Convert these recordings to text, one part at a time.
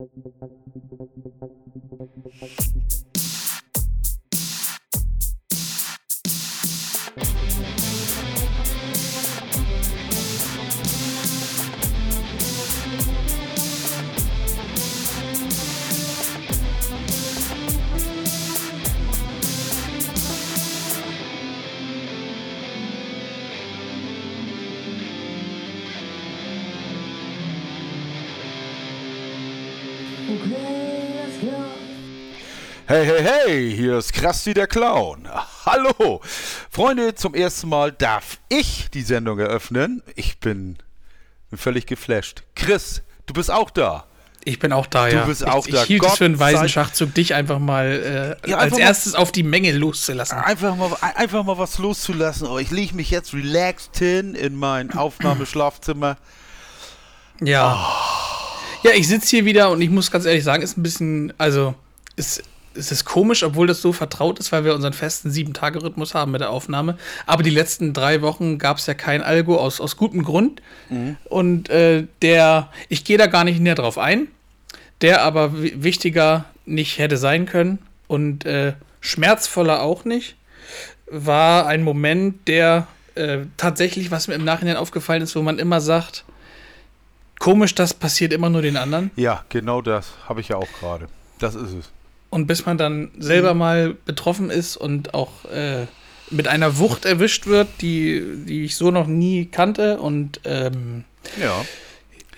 Thank Hey, hey, hey, hier ist Krusty der Clown. Hallo! Freunde, zum ersten Mal darf ich die Sendung eröffnen. Ich bin völlig geflasht. Chris, du bist auch da. Ich bin auch da, Du ja. bist auch ich, da. Ich hielt Gott es für einen weisen Schachzug, dich einfach mal äh, Ja, als einfach mal- erstes auf die Menge loszulassen. Einfach mal, einfach mal was loszulassen. Oh, ich lege mich jetzt relaxed hin in mein Aufnahmeschlafzimmer. Ja. Ja, ich sitze hier wieder und ich muss ganz ehrlich sagen, ist ein bisschen, also, ist, es ist komisch, obwohl das so vertraut ist, weil wir unseren festen Sieben-Tage-Rhythmus haben mit der Aufnahme. Aber die letzten drei Wochen gab es ja kein Algo aus, aus gutem Grund. Und äh, der, ich gehe da gar nicht näher drauf ein, der aber wi- wichtiger nicht hätte sein können und äh, schmerzvoller auch nicht, war ein Moment, der äh, tatsächlich, was mir im Nachhinein aufgefallen ist, wo man immer sagt, komisch, das passiert immer nur den anderen. Ja, genau das habe ich ja auch gerade. Das ist es. Und bis man dann selber mal betroffen ist und auch äh, mit einer Wucht erwischt wird, die, die ich so noch nie kannte. Und ähm, Ja.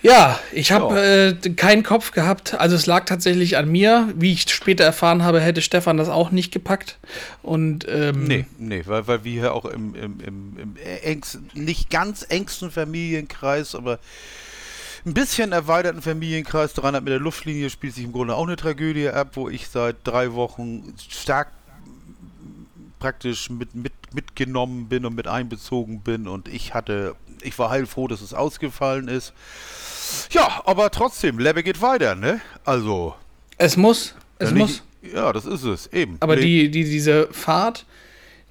ja, ich habe äh, keinen Kopf gehabt. Also es lag tatsächlich an mir. Wie ich später erfahren habe, hätte Stefan das auch nicht gepackt. Und ähm, Nee, nee, weil, weil wir hier auch im, im, im, im engsten, nicht ganz engsten Familienkreis, aber ein bisschen erweiterten Familienkreis, 300 Meter Luftlinie, spielt sich im Grunde auch eine Tragödie ab, wo ich seit drei Wochen stark praktisch mit, mit, mitgenommen bin und mit einbezogen bin und ich hatte, ich war heilfroh, dass es ausgefallen ist. Ja, aber trotzdem, Lebe geht weiter, ne? Also, es muss. Es muss. nicht- Ja, das ist es, eben. Aber Le- die, die, diese Fahrt,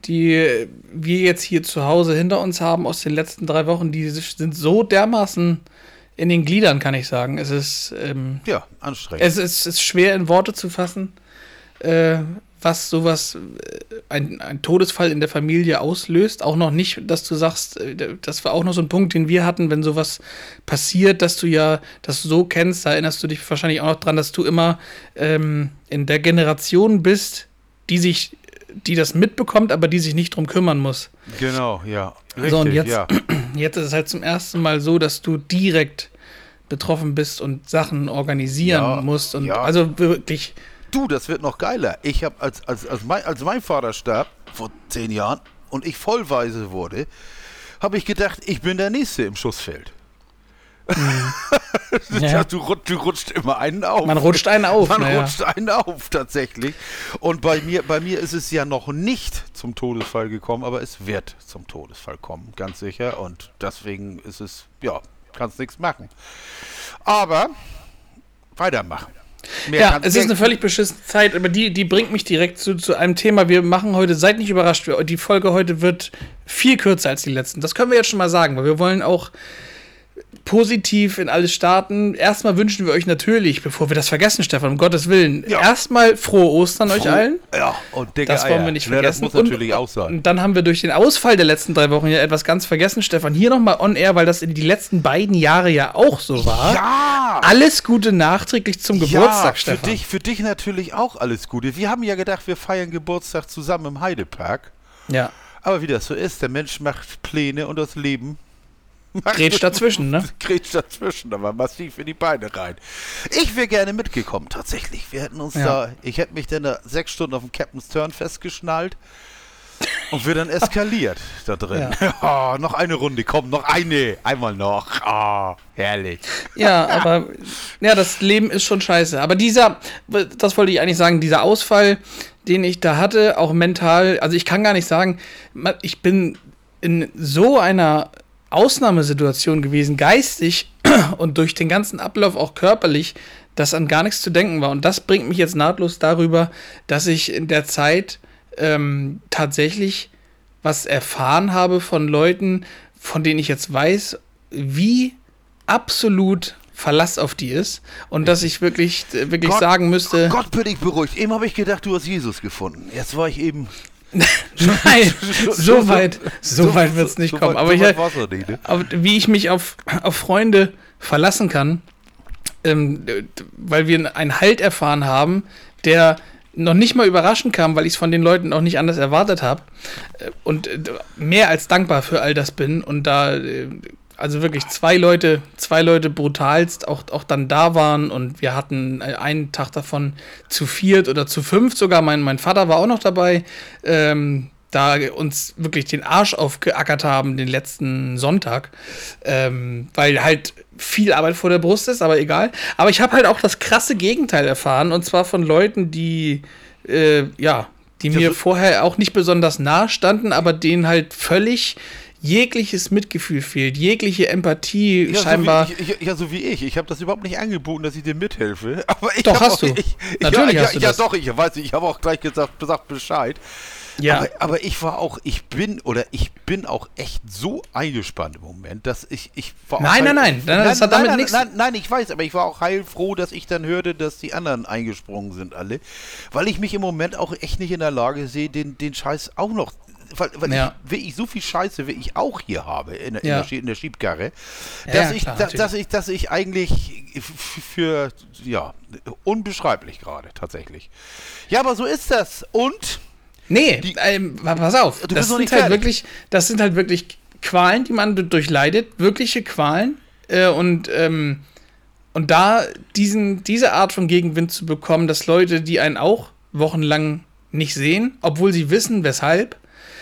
die wir jetzt hier zu Hause hinter uns haben aus den letzten drei Wochen, die sind so dermaßen in den Gliedern, kann ich sagen. Es ist, ähm, Ja, anstrengend. es ist, ist schwer in Worte zu fassen, äh, was sowas, äh, ein, ein Todesfall in der Familie auslöst. Auch noch nicht, dass du sagst, äh, das war auch noch so ein Punkt, den wir hatten, wenn sowas passiert, dass du ja das so kennst, da erinnerst du dich wahrscheinlich auch noch dran, dass du immer ähm, in der Generation bist, die sich, die das mitbekommt, aber die sich nicht drum kümmern muss. Genau, ja. Richtig, So, und jetzt- ja. Jetzt ist es halt zum ersten Mal so, dass du direkt betroffen bist und Sachen organisieren Ja, musst. Und ja. also wirklich, Du, das wird noch geiler. Ich habe, als, als, als, mein, als mein Vater starb, vor zehn Jahren, und ich vollweise wurde, habe ich gedacht, ich bin der Nächste im Schussfeld. ja, du, du rutscht immer einen auf. man rutscht einen auf. Man naja. rutscht einen auf, tatsächlich. Und bei mir, bei mir ist es ja noch nicht zum Todesfall gekommen, aber es wird zum Todesfall kommen, ganz sicher. Und deswegen ist es, ja, kannst nichts machen. Aber weitermachen. Mehr Ja, es ist eine völlig beschissene Zeit, aber die, die bringt mich direkt zu, zu einem Thema. Wir machen heute, seid nicht überrascht, die Folge heute wird viel kürzer als die letzten. Das können wir jetzt schon mal sagen, weil wir wollen auch positiv in alles starten. Erstmal wünschen wir euch natürlich, bevor wir das vergessen, Stefan, um Gottes Willen, Ja. erstmal frohe Ostern euch allen. Ja, und dicke Das wollen wir nicht Ja, vergessen. das muss natürlich und, auch sein. Und dann haben wir durch den Ausfall der letzten drei Wochen ja etwas ganz vergessen, Stefan. Hier nochmal on air, weil das in die letzten beiden Jahre ja auch so war. Ja! Alles Gute nachträglich zum Geburtstag, ja, für Stefan. dich, für dich natürlich auch alles Gute. Wir haben ja gedacht, wir feiern Geburtstag zusammen im Heidepark. Ja. Aber wie das so ist, der Mensch macht Pläne und das Leben Grätscht dazwischen, ne? Grätscht dazwischen, aber massiv in die Beine rein. Ich wäre gerne mitgekommen, tatsächlich. Wir hätten uns Ja. da, ich hätte mich dann da sechs Stunden auf dem Captain's Turn festgeschnallt und wir dann eskaliert da drin. Oh, noch eine Runde, komm, noch eine, einmal noch. Oh, herrlich. Ja, aber ja, das Leben ist schon scheiße. Aber dieser, das wollte ich eigentlich sagen, dieser Ausfall, den ich da hatte, auch mental, also ich kann gar nicht sagen, ich bin in so einer Ausnahmesituation gewesen, geistig und durch den ganzen Ablauf auch körperlich, dass an gar nichts zu denken war. Und das bringt mich jetzt nahtlos darüber, dass ich in der Zeit ähm, tatsächlich was erfahren habe von Leuten, von denen ich jetzt weiß, wie absolut Verlass auf die ist und dass ich wirklich, wirklich Gott, sagen müsste. Gott bin ich beruhigt. Eben habe ich gedacht, du hast Jesus gefunden. Jetzt war ich eben. Nein, so weit, so weit wird es nicht so kommen. aber, ich, nicht, ne? aber wie ich mich auf, auf Freunde verlassen kann, ähm, weil wir einen Halt erfahren haben, der noch nicht mal überraschend kam, weil ich es von den Leuten auch nicht anders erwartet habe äh, und äh, mehr als dankbar für all das bin und da äh, also wirklich zwei Leute, zwei Leute brutalst auch, auch dann da waren und wir hatten einen Tag davon zu viert oder zu fünf sogar. Mein, mein Vater war auch noch dabei. Ähm, da uns wirklich den Arsch aufgeackert haben den letzten Sonntag, ähm, weil halt viel Arbeit vor der Brust ist, aber egal. Aber ich habe halt auch das krasse Gegenteil erfahren und zwar von Leuten, die äh, ja, die mir vorher auch nicht besonders nah standen, aber denen halt völlig jegliches Mitgefühl fehlt, jegliche Empathie ja, scheinbar. So ich, ja, so wie ich. Ich habe das überhaupt nicht angeboten, dass ich dir mithelfe. Aber ich doch, hast auch, du. Ich, Natürlich ja, hast ja, du das. Ja, doch, ich weiß, ich habe auch gleich gesagt, gesagt Bescheid. Ja. Aber, aber, ich war auch, ich bin oder ich bin auch echt so eingespannt im Moment, dass ich, ich war Nein, nein, nein, nein, das hat damit nichts. Nein, nein, ich weiß, aber ich war auch heilfroh, dass ich dann hörte, dass die anderen eingesprungen sind alle, weil ich mich im Moment auch echt nicht in der Lage sehe, den, den Scheiß auch noch weil, weil ja. ich wirklich so viel Scheiße, wie ich auch hier habe in, in, ja. der, in der, Schiebkarre, dass, ich, klar, da, dass, ich, dass ich eigentlich für, ja, unbeschreiblich gerade tatsächlich. Ja, aber so ist das. Und Nee, die, ähm, pass auf. das sind halt wirklich, das sind halt wirklich Qualen, die man durchleidet, wirkliche Qualen. Äh, und, ähm, und da diesen, diese Art von Gegenwind zu bekommen, dass Leute, die einen auch wochenlang nicht sehen, obwohl sie wissen, weshalb,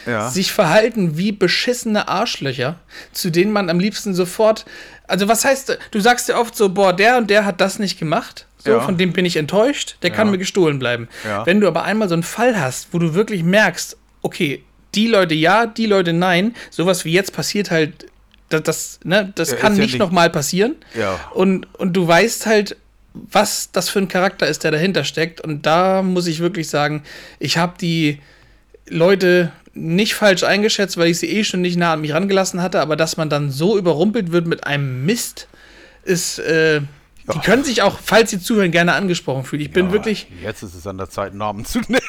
ja. sich verhalten wie beschissene Arschlöcher, zu denen man am liebsten sofort. Also, was heißt, du sagst ja oft so, boah, der und der hat das nicht gemacht. So, ja. von dem bin ich enttäuscht, der kann mir gestohlen bleiben. Ja. Wenn du aber einmal so einen Fall hast, wo du wirklich merkst, okay, die Leute ja, die Leute nein, sowas wie jetzt passiert halt, das, das, ne, das kann nicht, nicht nochmal passieren. Ja. Und, und du weißt halt, was das für ein Charakter ist, der dahinter steckt. Und da muss ich wirklich sagen, ich habe die Leute nicht falsch eingeschätzt, weil ich sie eh schon nicht nah an mich rangelassen hatte, aber dass man dann so überrumpelt wird mit einem Mist, ist, äh, die können sich auch, falls sie zuhören, gerne angesprochen fühlen. Ich bin ja, wirklich. Jetzt ist es an der Zeit, Namen zu nennen.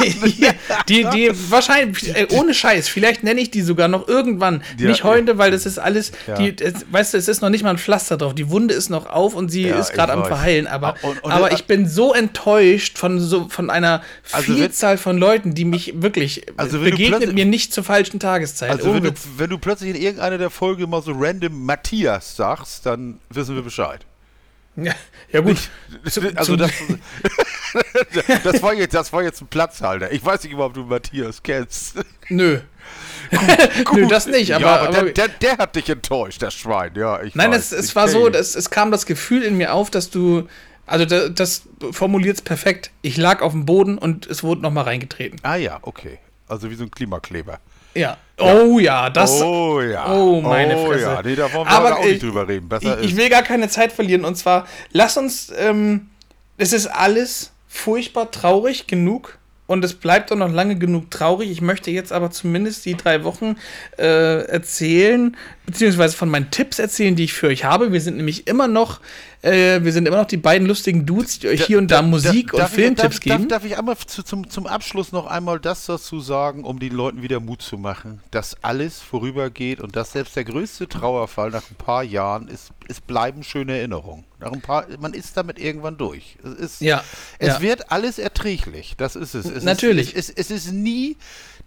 die, die, wahrscheinlich, äh, ohne Scheiß, vielleicht nenne ich die sogar noch irgendwann. Ja, nicht heute, weil das ist alles, ja. die, es, weißt du, es ist noch nicht mal ein Pflaster drauf. Die Wunde ist noch auf und sie ist gerade am Verheilen. Aber, und, und, aber ich bin so enttäuscht von, so, von einer also Vielzahl von Leuten, die mich wirklich also begegnet mir nicht zur falschen Tageszeit. Also wenn du, wenn du plötzlich in irgendeiner der Folge mal so random Matthias sagst, dann wissen wir Bescheid. Ja, ja gut. also das, das, war jetzt, das war jetzt ein Platzhalter. Ich weiß nicht ob du Matthias kennst. Nö. Gut, Nö, das nicht, aber. Ja, aber, aber der, der, der, hat dich enttäuscht, der Schwein, ja. Ich nein, weiß, es, es war so, dass, es kam das Gefühl in mir auf, dass du. Also das, das formuliert es perfekt. Ich lag auf dem Boden und es wurde nochmal reingetreten. Ah ja, okay. Also wie so ein Klimakleber. Ja. Oh ja, das. Oh ja. Oh, meine oh, Fresse. Ja. Nee, da wollen wir aber auch nicht drüber reden. Besser ich, ich, will gar keine Zeit verlieren. Und zwar, lass uns. Ähm, es ist alles furchtbar traurig genug. Und es bleibt auch noch lange genug traurig. Ich möchte jetzt aber zumindest die drei Wochen äh, erzählen, beziehungsweise von meinen Tipps erzählen, die ich für euch habe. Wir sind nämlich immer noch äh, wir sind immer noch die beiden lustigen Dudes, die euch hier und da, da Musik da, und Filmtipps ich, darf, geben. Darf, darf ich einmal zu, zum, zum Abschluss noch einmal das dazu sagen, um den Leuten wieder Mut zu machen, dass alles vorübergeht und dass selbst der größte Trauerfall nach ein paar Jahren ist, es bleiben schöne Erinnerungen. Nach ein paar, man ist damit irgendwann durch. Es, ist, ja, es ja. wird alles erträglich. Das ist es. es Natürlich. Ist, es, es, es ist nie,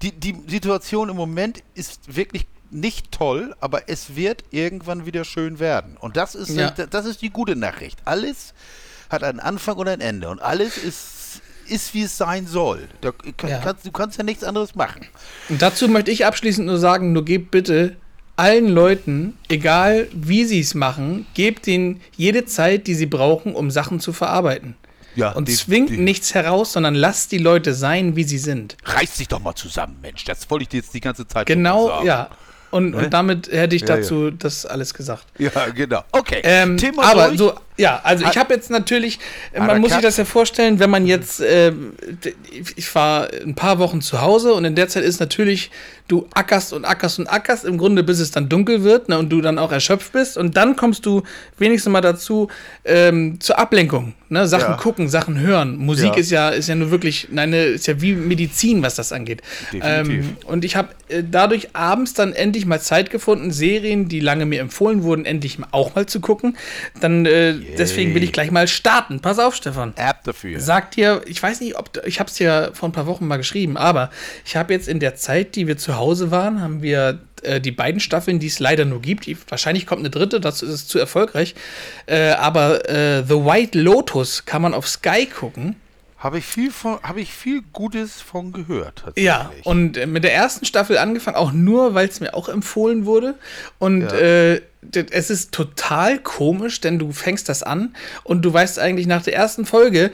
die, die Situation im Moment ist wirklich nicht toll, aber es wird irgendwann wieder schön werden. Und das ist, ja. das ist die gute Nachricht. Alles hat einen Anfang und ein Ende. Und alles ist, ist wie es sein soll. Da, ja. kannst, du kannst ja nichts anderes machen. Und dazu möchte ich abschließend nur sagen, nur gebt bitte allen Leuten, egal wie sie es machen, gebt ihnen jede Zeit, die sie brauchen, um Sachen zu verarbeiten. Ja, und die, zwingt die, nichts heraus, sondern lasst die Leute sein, wie sie sind. Reiß dich doch mal zusammen, Mensch. Das wollte ich dir jetzt die ganze Zeit Genau, ja. Und, und damit hätte ich dazu ja, ja. das alles gesagt. Ja, genau. Okay. Ähm, aber durch. so Ja, also ich habe jetzt natürlich, man muss sich das ja vorstellen, wenn man jetzt, äh, ich war ein paar Wochen zu Hause und in der Zeit ist natürlich, du ackerst und ackerst und ackerst, im Grunde bis es dann dunkel wird ne, und du dann auch erschöpft bist und dann kommst du wenigstens mal dazu ähm, zur Ablenkung, ne, Sachen ja. gucken, Sachen hören. Musik ja. ist ja ist ja nur wirklich, eine, ist ja wie Medizin, was das angeht. Definitiv. Ähm, und ich habe äh, dadurch abends dann endlich mal Zeit gefunden, Serien, die lange mir empfohlen wurden, endlich auch mal zu gucken. Dann äh, deswegen will ich gleich mal starten. Pass auf, Stefan. App dafür. Sagt dir, ich weiß nicht, ob ich habe es dir vor ein paar Wochen mal geschrieben, aber ich habe jetzt in der Zeit, die wir zu Hause waren, haben wir äh, die beiden Staffeln, die es leider nur gibt. Die, wahrscheinlich kommt eine dritte, das ist zu erfolgreich. Äh, aber äh, The White Lotus kann man auf Sky gucken. Habe ich viel von, habe ich viel Gutes von gehört. Ja, und äh, mit der ersten Staffel angefangen, auch nur, weil es mir auch empfohlen wurde. Und ja. äh, es ist total komisch, denn du fängst das an und du weißt eigentlich nach der ersten Folge,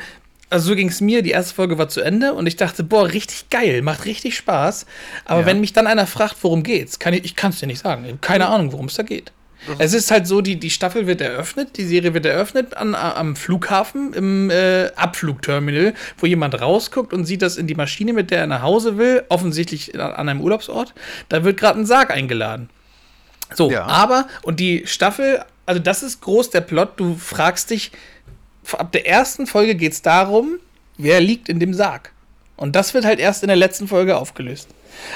also so ging es mir, die erste Folge war zu Ende und ich dachte, boah, richtig geil, macht richtig Spaß. Aber ja. wenn mich dann einer fragt, worum geht's, kann ich, ich kann es dir nicht sagen. keine Ahnung, worum es da geht. Es ist halt so, die, die Staffel wird eröffnet, die Serie wird eröffnet an, am Flughafen im äh, Abflugterminal, wo jemand rausguckt und sieht das in die Maschine, mit der er nach Hause will, offensichtlich an einem Urlaubsort. Da wird gerade ein Sarg eingeladen. So, ja. aber, und die Staffel, also das ist groß der Plot, du fragst dich, ab der ersten Folge geht es darum, wer liegt in dem Sarg. Und das wird halt erst in der letzten Folge aufgelöst.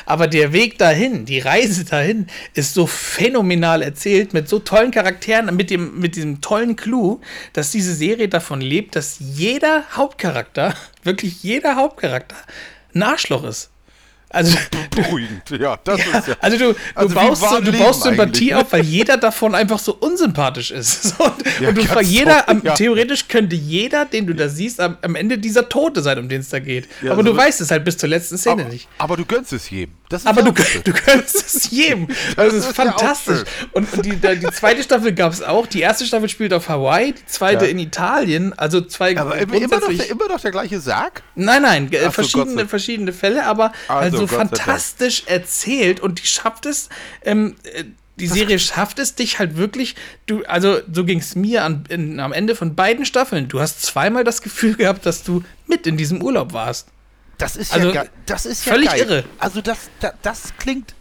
Aber der Weg dahin, die Reise dahin, ist so phänomenal erzählt, mit so tollen Charakteren, mit, dem, mit diesem tollen Clou, dass diese Serie davon lebt, dass jeder Hauptcharakter, wirklich jeder Hauptcharakter, ein Arschloch ist. Also, Beruhigend, ja, das ja, ist ja. Also du, du also baust, so, du baust Sympathie auf, weil jeder davon einfach so unsympathisch ist. So, und, ja, und du jeder, so, ja. theoretisch könnte jeder, den du da siehst, am, am Ende dieser Tote sein, um den es da geht. aber also du weißt es halt bis zur letzten Szene aber, nicht. Aber du gönnst es jedem. aber du, du gönnst es jedem. Das, das ist, fantastisch. Und, die, die, zweite Staffel gab es auch. Die erste Staffel spielt auf Hawaii, die zweite in Italien. Also zwei Aber immer noch, der, immer noch der gleiche Sarg? Nein, nein, Ach verschiedene, verschiedene Fälle, aber also, fantastisch fantastisch erzählt und die schafft es, ähm, äh, die Serie schafft es dich halt wirklich, du, also so ging es mir an, in, am Ende von beiden Staffeln. Du hast zweimal das Gefühl gehabt, dass du mit in diesem Urlaub warst. Das ist also, ja, das ist ja völlig geil. irre. Also das, das, das klingt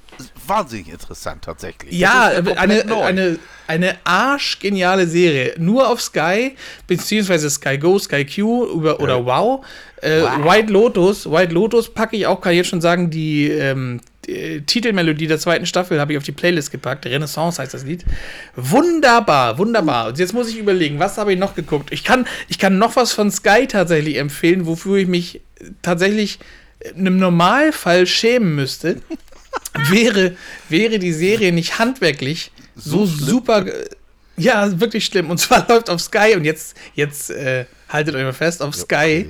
wahnsinnig interessant tatsächlich. Ja, eine, eine, eine arschgeniale Serie. Nur auf Sky, beziehungsweise Sky Go, Sky Q über, oder ja. Wow. Äh, wow. White Lotus, White Lotus packe ich auch, kann ich jetzt schon sagen, die, ähm, die Titelmelodie der zweiten Staffel habe ich auf die Playlist gepackt. Renaissance heißt das Lied. Wunderbar, wunderbar. Und jetzt muss ich überlegen, was habe ich noch geguckt? Ich kann, ich kann noch was von Sky tatsächlich empfehlen, wofür ich mich tatsächlich im Normalfall schämen müsste. wäre, wäre die Serie nicht handwerklich so, so super. Ja, wirklich schlimm. Und zwar läuft auf Sky und jetzt, jetzt äh, haltet euch mal fest, auf Sky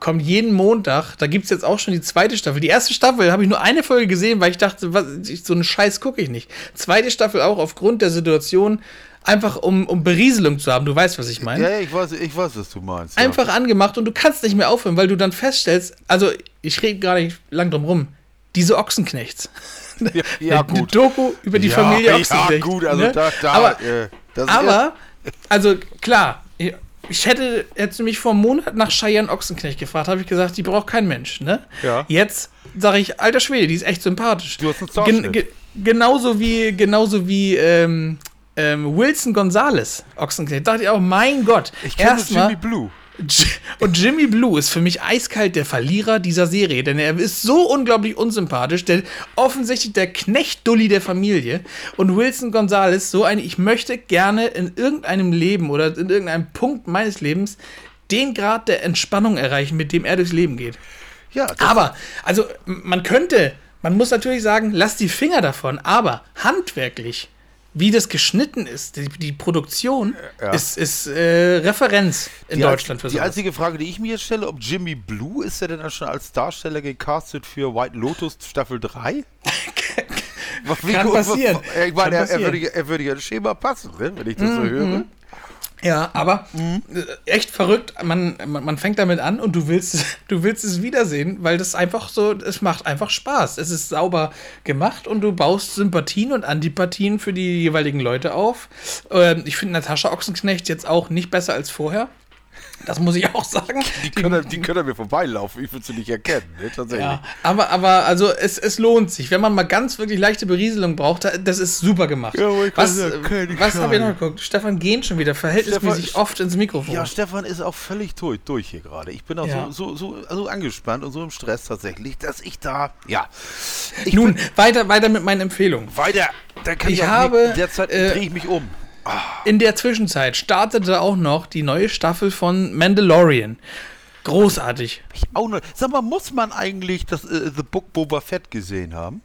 kommt jeden Montag, da gibt es jetzt auch schon die zweite Staffel. Die erste Staffel habe ich nur eine Folge gesehen, weil ich dachte, was, so einen Scheiß gucke ich nicht. Zweite Staffel auch aufgrund der Situation, einfach um, um Berieselung zu haben. Du weißt, was ich meine. Ja, ich weiß, ich weiß, was du meinst. Einfach ja. angemacht und du kannst nicht mehr aufhören, weil du dann feststellst, also ich rede gar nicht lang drum rum diese Ochsenknechts. Ja, ja gut. Eine Doku über die ja, Familie Ochsenknecht. Ja, gut, also ne? da, da, aber, äh, aber also klar, ich hätte jetzt nämlich vor einem Monat nach Cheyenne Ochsenknecht gefragt, habe ich gesagt, die braucht kein Mensch, ne? Ja. Jetzt sage ich, alter Schwede, die ist echt sympathisch. Du hast einen Gen ge genauso wie, genauso wie ähm, ähm, Wilson Gonzales Ochsenknecht. Da dachte ich auch, mein Gott. Ich kenne Jimmy Blue. Und Jimmy Blue ist für mich eiskalt der Verlierer dieser Serie, denn er ist so unglaublich unsympathisch, der offensichtlich der Knecht-Dulli der Familie. Und Wilson Gonzalez, so ein, ich möchte gerne in irgendeinem Leben oder in irgendeinem Punkt meines Lebens den Grad der Entspannung erreichen, mit dem er durchs Leben geht. Ja, aber, also man könnte, man muss natürlich sagen, lass die Finger davon, aber handwerklich wie das geschnitten ist, die, die Produktion, ja. ist, ist äh, Referenz in die Deutschland für sowas. Die einzige Frage, die ich mir jetzt stelle, ob Jimmy Blue, ist er denn schon als Darsteller gecastet für White Lotus Staffel 3? Kann passieren. Ich meine, er, er, würde, er würde ja ein Schema passen, ne, wenn ich das mm, so höre. Ja, aber mhm. echt verrückt. Man, man, man, fängt damit an und du willst, du willst es wiedersehen, weil das einfach so, es macht einfach Spaß. Es ist sauber gemacht und du baust Sympathien und Antipathien für die jeweiligen Leute auf. Ähm, ich finde Natascha Ochsenknecht jetzt auch nicht besser als vorher. Das muss ich auch sagen. Die können, die können mir vorbeilaufen, ich würde sie nicht erkennen, ne? tatsächlich. Ja, aber, aber also es, es lohnt sich. Wenn man mal ganz wirklich leichte Berieselung braucht, das ist super gemacht. Ja, was was habe ich noch geguckt? Stefan Gehn schon wieder, verhältnismäßig Stefan, oft ins Mikrofon. Ja, Stefan ist auch völlig durch, durch hier gerade. Ich bin auch ja. so, so, so, so angespannt und so im Stress tatsächlich, dass ich da, ja. Ich Nun, weiter, weiter mit meinen Empfehlungen. Weiter, da kann ich, ich habe, derzeit äh, drehe ich mich um. In der Zwischenzeit startete auch noch die neue Staffel von Mandalorian. Großartig. Ich auch noch. Sag mal, muss man eigentlich das äh, The Book Boba Fett gesehen haben?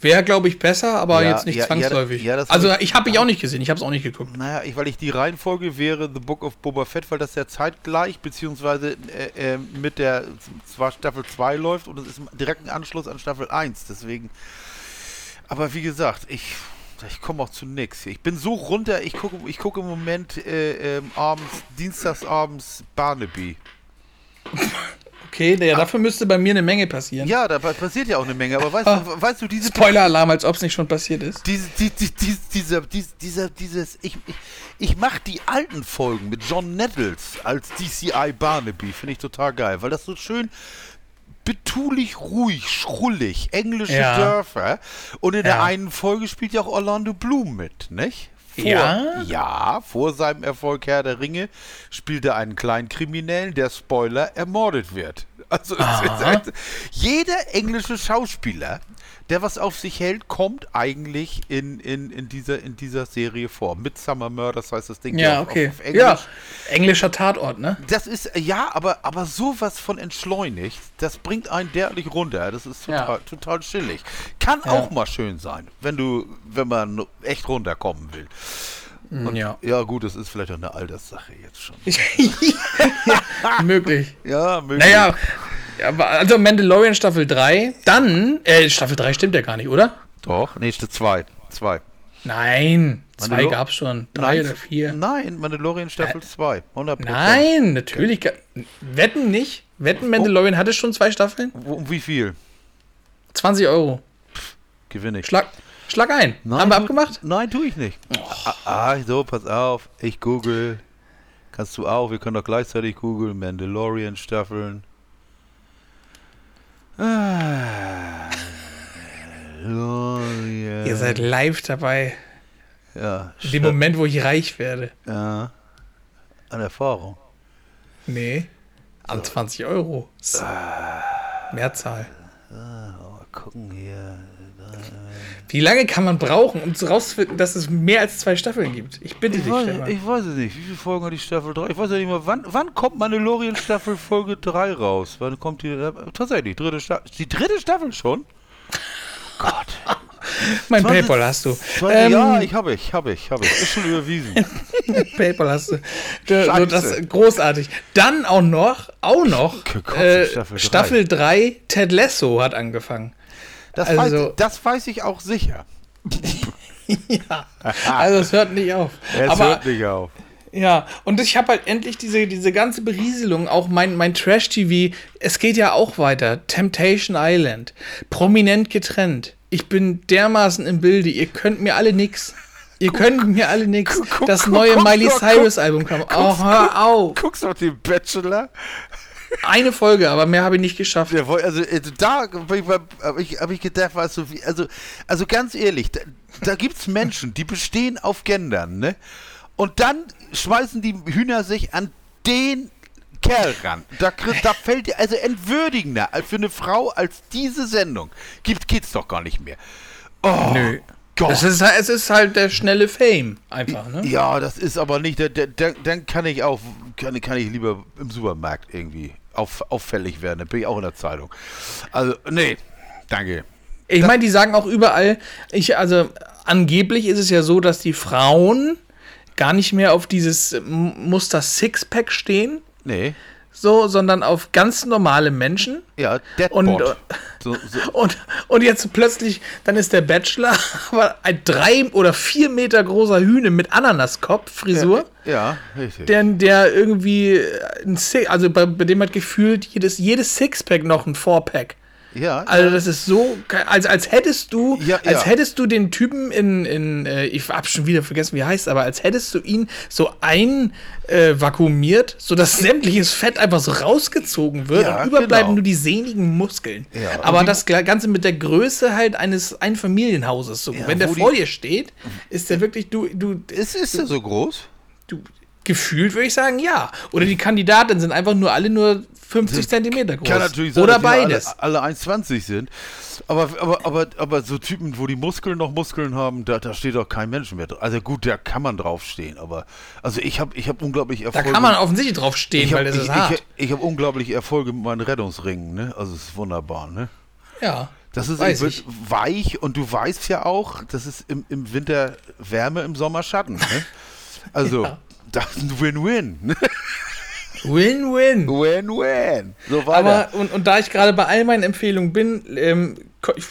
Wäre, glaube ich, besser, aber ja, jetzt nicht ja, zwangsläufig. Ja, also ich habe ich auch nicht gesehen, ich habe es auch nicht geguckt. Naja, ich, weil ich die Reihenfolge wäre The Book of Boba Fett, weil das ja zeitgleich, beziehungsweise äh, äh, mit der zwar Staffel 2 läuft und es ist direkt ein Anschluss an Staffel 1. Deswegen. Aber wie gesagt, ich ich komme auch zu nix. Ich bin so runter, ich gucke ich guck im Moment äh, ähm, abends, dienstagsabends Barnaby. Okay, ja, dafür müsste bei mir eine Menge passieren. Ja, da passiert ja auch eine Menge, aber weißt, ah, du, weißt du, diese. Spoiler-Alarm, als ob es nicht schon passiert ist. Diese, die, die, die, dieser, dieser, dieses. Ich, ich, ich mache die alten Folgen mit John Nettles als DCI Barnaby, finde ich total geil, weil das so schön betulich ruhig, schrullig, englische ja. Dörfer. Und in der ja. einen Folge spielt ja auch Orlando Bloom mit, nicht? Vor, ja? Ja, vor seinem Erfolg Herr der Ringe spielt er einen kleinen Kriminellen, der Spoiler ermordet wird. Also jeder englische Schauspieler der was auf sich hält, kommt eigentlich in, in, in, dieser, in dieser Serie vor. Midsummer Murders heißt das Ding. Ja, okay. Auf, auf Englisch. Ja, englischer Tatort, ne? Das ist, ja, aber, aber sowas von entschleunigt, das bringt einen derartig runter. Das ist total, ja. total chillig. Kann ja. auch mal schön sein, wenn du, wenn man echt runterkommen will. Mm, Und, ja. ja, gut, das ist vielleicht auch eine Alterssache jetzt schon. ja, möglich. Ja, möglich. Naja, also Mandalorian Staffel 3, dann, äh, Staffel 3 stimmt ja gar nicht, oder? Doch, nächste 2. 2. Nein, zwei gab es schon. Drei nein, oder vier. Nein, Mandalorian Staffel 2. 100%. Nein, natürlich. Wetten nicht. Wetten, Mandalorian oh. hatte schon zwei Staffeln? Um wie viel? 20 Euro. Pff, gewinne ich. Schlag, schlag ein. Nein, Haben wir tu, abgemacht? Nein, tue ich nicht. Oh. Ah, ah, so, pass auf. Ich google. Kannst du auch. Wir können doch gleichzeitig googeln. Mandalorian Staffeln. Ah. Ihr seid live dabei. Ja. In dem Moment, wo ich reich werde. Ja. An Erfahrung. Nee. An so. 20 Euro. Ah. Mehrzahl. Ah, mal gucken hier. Wie lange kann man brauchen, um rauszufinden, dass es mehr als zwei Staffeln gibt? Ich bitte ich dich, weiß, Stefan. Ich weiß es nicht. Wie viele Folgen hat die Staffel 3? Ich weiß ja nicht mal, wann, wann kommt Mandalorian Staffel Folge 3 raus? Wann kommt die? Äh, tatsächlich, dritte Staffel. Die dritte Staffel schon? Gott. mein 20, Paypal hast du. 20, ähm, ja, ich habe ich, habe ich, habe ich. Ist schon überwiesen. Paypal hast du. du das großartig. Dann auch noch, auch noch, äh, Staffel, 3. Staffel 3 Ted Lasso hat angefangen. Das, also, weiß, das weiß ich auch sicher. ja, also es hört nicht auf. Es Aber, hört nicht auf. Ja, und ich habe halt endlich diese, diese ganze Berieselung, auch mein, mein Trash-TV, es geht ja auch weiter. Temptation Island, prominent getrennt. Ich bin dermaßen im Bilde, ihr könnt mir alle nix. Ihr guck, könnt mir alle nix. Guck, das neue guck, Miley Cyrus Album kam. Oh, hör auf. Guckst du auf den Bachelor? Eine Folge, aber mehr habe ich nicht geschafft. Ja, also äh, da habe ich, hab ich gedacht, weißt du, also, also ganz ehrlich, da, da gibt es Menschen, die bestehen auf Gendern, ne? Und dann schmeißen die Hühner sich an den Kerl ran. Da, da fällt dir also entwürdigender für eine Frau als diese Sendung. Gibt, geht's doch gar nicht mehr. Oh, Nö. Gott. Das ist, es ist halt der schnelle Fame, einfach, ne? Ja, das ist aber nicht, dann kann ich auch, kann, kann ich lieber im Supermarkt irgendwie auf, auffällig werden. Da bin ich auch in der Zeitung. Also, nee, danke. Ich meine, die sagen auch überall, ich, also angeblich ist es ja so, dass die Frauen gar nicht mehr auf dieses Muster Sixpack stehen. Nee. So, sondern auf ganz normale Menschen. Ja, und, Deadbot. so, so. und, und jetzt plötzlich, dann ist der Bachelor aber ein drei oder vier Meter großer Hühne mit Ananaskopf, Frisur. Ja, ja, richtig. Der, der irgendwie, ein also bei, bei dem hat gefühlt jedes, jedes Sixpack noch ein Fourpack. Ja. Also das ist so, als, als hättest du, Ja, als ja. hättest du den Typen in, in äh, ich hab schon wieder vergessen, wie er heißt, aber als hättest du ihn so ein äh, sodass sämtliches Fett einfach so rausgezogen wird Ja, und überbleiben genau. nur die sehnigen Muskeln. Aber das Ganze mit der Größe halt eines Einfamilienhauses. So. Wenn der vor dir steht, ist der wirklich, du, du, ist, ist der so groß? du gefühlt würde ich sagen, ja. Oder die Kandidaten sind einfach nur alle nur 50 Zentimeter groß. Kann natürlich sein, Oder beides. Alle, alle 1,20 sind. Aber, aber, aber, aber so Typen, wo die Muskeln noch Muskeln haben, da, da steht doch kein Mensch mehr drin. Also gut, da kann man draufstehen, aber also ich habe ich hab unglaublich Da Erfolge. kann man offensichtlich drauf stehen, ich hab, weil das ich, ist hart. Ich, ich habe unglaublich Erfolge mit meinen Rettungsringen, ne? Also es ist wunderbar, ne? ja. Das ist Weiß ich. Weich und du weißt ja auch, das ist im, im Winter Wärme, im Sommer Schatten. Ne? Also, Ja. das ist ein Win-Win. ne? Win-win. Win-Win. So weiter. Aber, und, und da ich gerade bei all meinen Empfehlungen bin, ähm,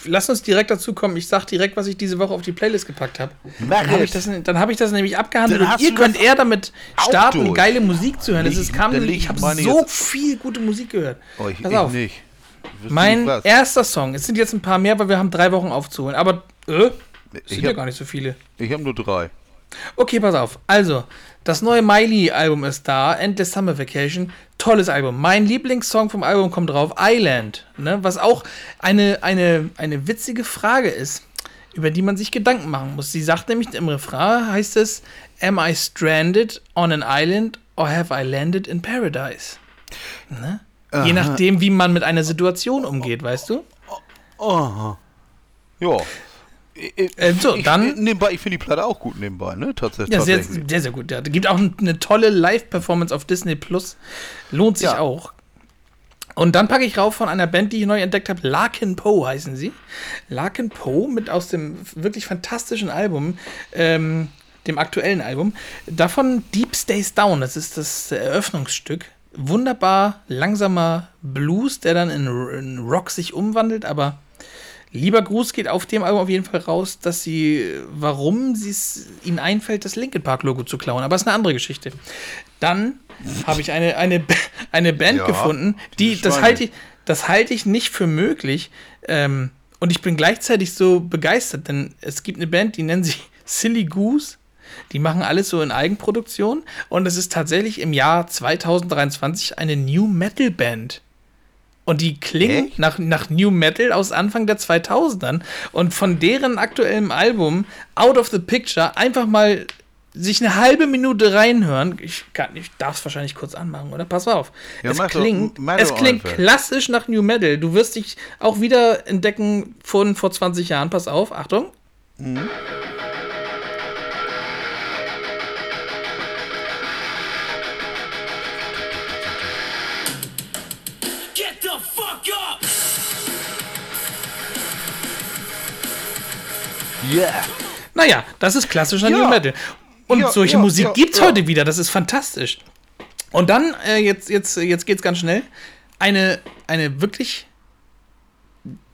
lass uns direkt dazu kommen. Ich sag direkt, was ich diese Woche auf die Playlist gepackt habe. Dann habe ich, das- dann hab ich das nämlich abgehandelt und ihr könnt eher damit starten, durch. geile Musik zu hören. Es Leg- ist, kam, ich habe so jetzt- viel gute Musik gehört. oh, ich, Pass ich auf. nicht. Mein nicht erster Song, es sind jetzt ein paar mehr, weil wir haben drei Wochen aufzuholen. Aber äh, es sind ja hab- gar nicht so viele. Ich habe nur drei. Okay, pass auf. Also, das neue Miley-Album ist da, Endless Summer Vacation. Tolles Album. Mein Lieblingssong vom Album kommt drauf, Island. Ne? Was auch eine, eine, eine witzige Frage ist, über die man sich Gedanken machen muss. Sie sagt nämlich im Refrain, heißt es, Am I stranded on an island or have I landed in paradise? Ne? Je nachdem, wie man mit einer Situation umgeht, weißt du? Oh. Ja. Ich, Äh, so, ich, dann- Ich, nebenbei, ich finde die Platte auch gut nebenbei, ne? Tatsächlich. Ja, sehr, sehr, sehr gut. Ja. Gibt auch ein- eine tolle Live-Performance auf Disney Plus. Lohnt sich Ja. auch. Und dann packe ich rauf von einer Band, die ich neu entdeckt habe. Larkin Poe heißen sie. Larkin Poe mit aus dem wirklich fantastischen Album, ähm, dem aktuellen Album. Davon Deep Stays Down. Das ist das Eröffnungsstück. Wunderbar langsamer Blues, der dann in, in Rock sich umwandelt, aber Lieber Gruß geht auf dem Album auf jeden Fall raus, dass sie, warum sie es ihnen einfällt, das Linkin Park Logo zu klauen. Aber ist eine andere Geschichte. Dann habe ich eine, eine, eine Band Ja, gefunden, die, das halte ich, das halte ich nicht für möglich. Ähm, und ich bin gleichzeitig so begeistert, denn es gibt eine Band, die nennen sich Silly Goose. Die machen alles so in Eigenproduktion. Und es ist tatsächlich im Jahr 2023 eine New Metal Band. Und die klingen Echt? nach, nach New Metal aus Anfang der 2000ern. Und von deren aktuellem Album Out of the Picture einfach mal sich eine halbe Minute reinhören. Ich, kann- ich darf es wahrscheinlich kurz anmachen, oder? Pass auf. Ja, es doch. klingt, Mach es doch klingt einfach. klassisch nach New Metal. Du wirst dich auch wieder entdecken von vor 20 Jahren. Pass auf, Achtung. Get Yeah. Naja, das ist klassischer Ja. New Metal. Und Ja, solche ja, Musik ja, gibt's heute wieder. Das ist fantastisch. Und dann, äh, jetzt, jetzt, jetzt geht's ganz schnell. Eine, eine wirklich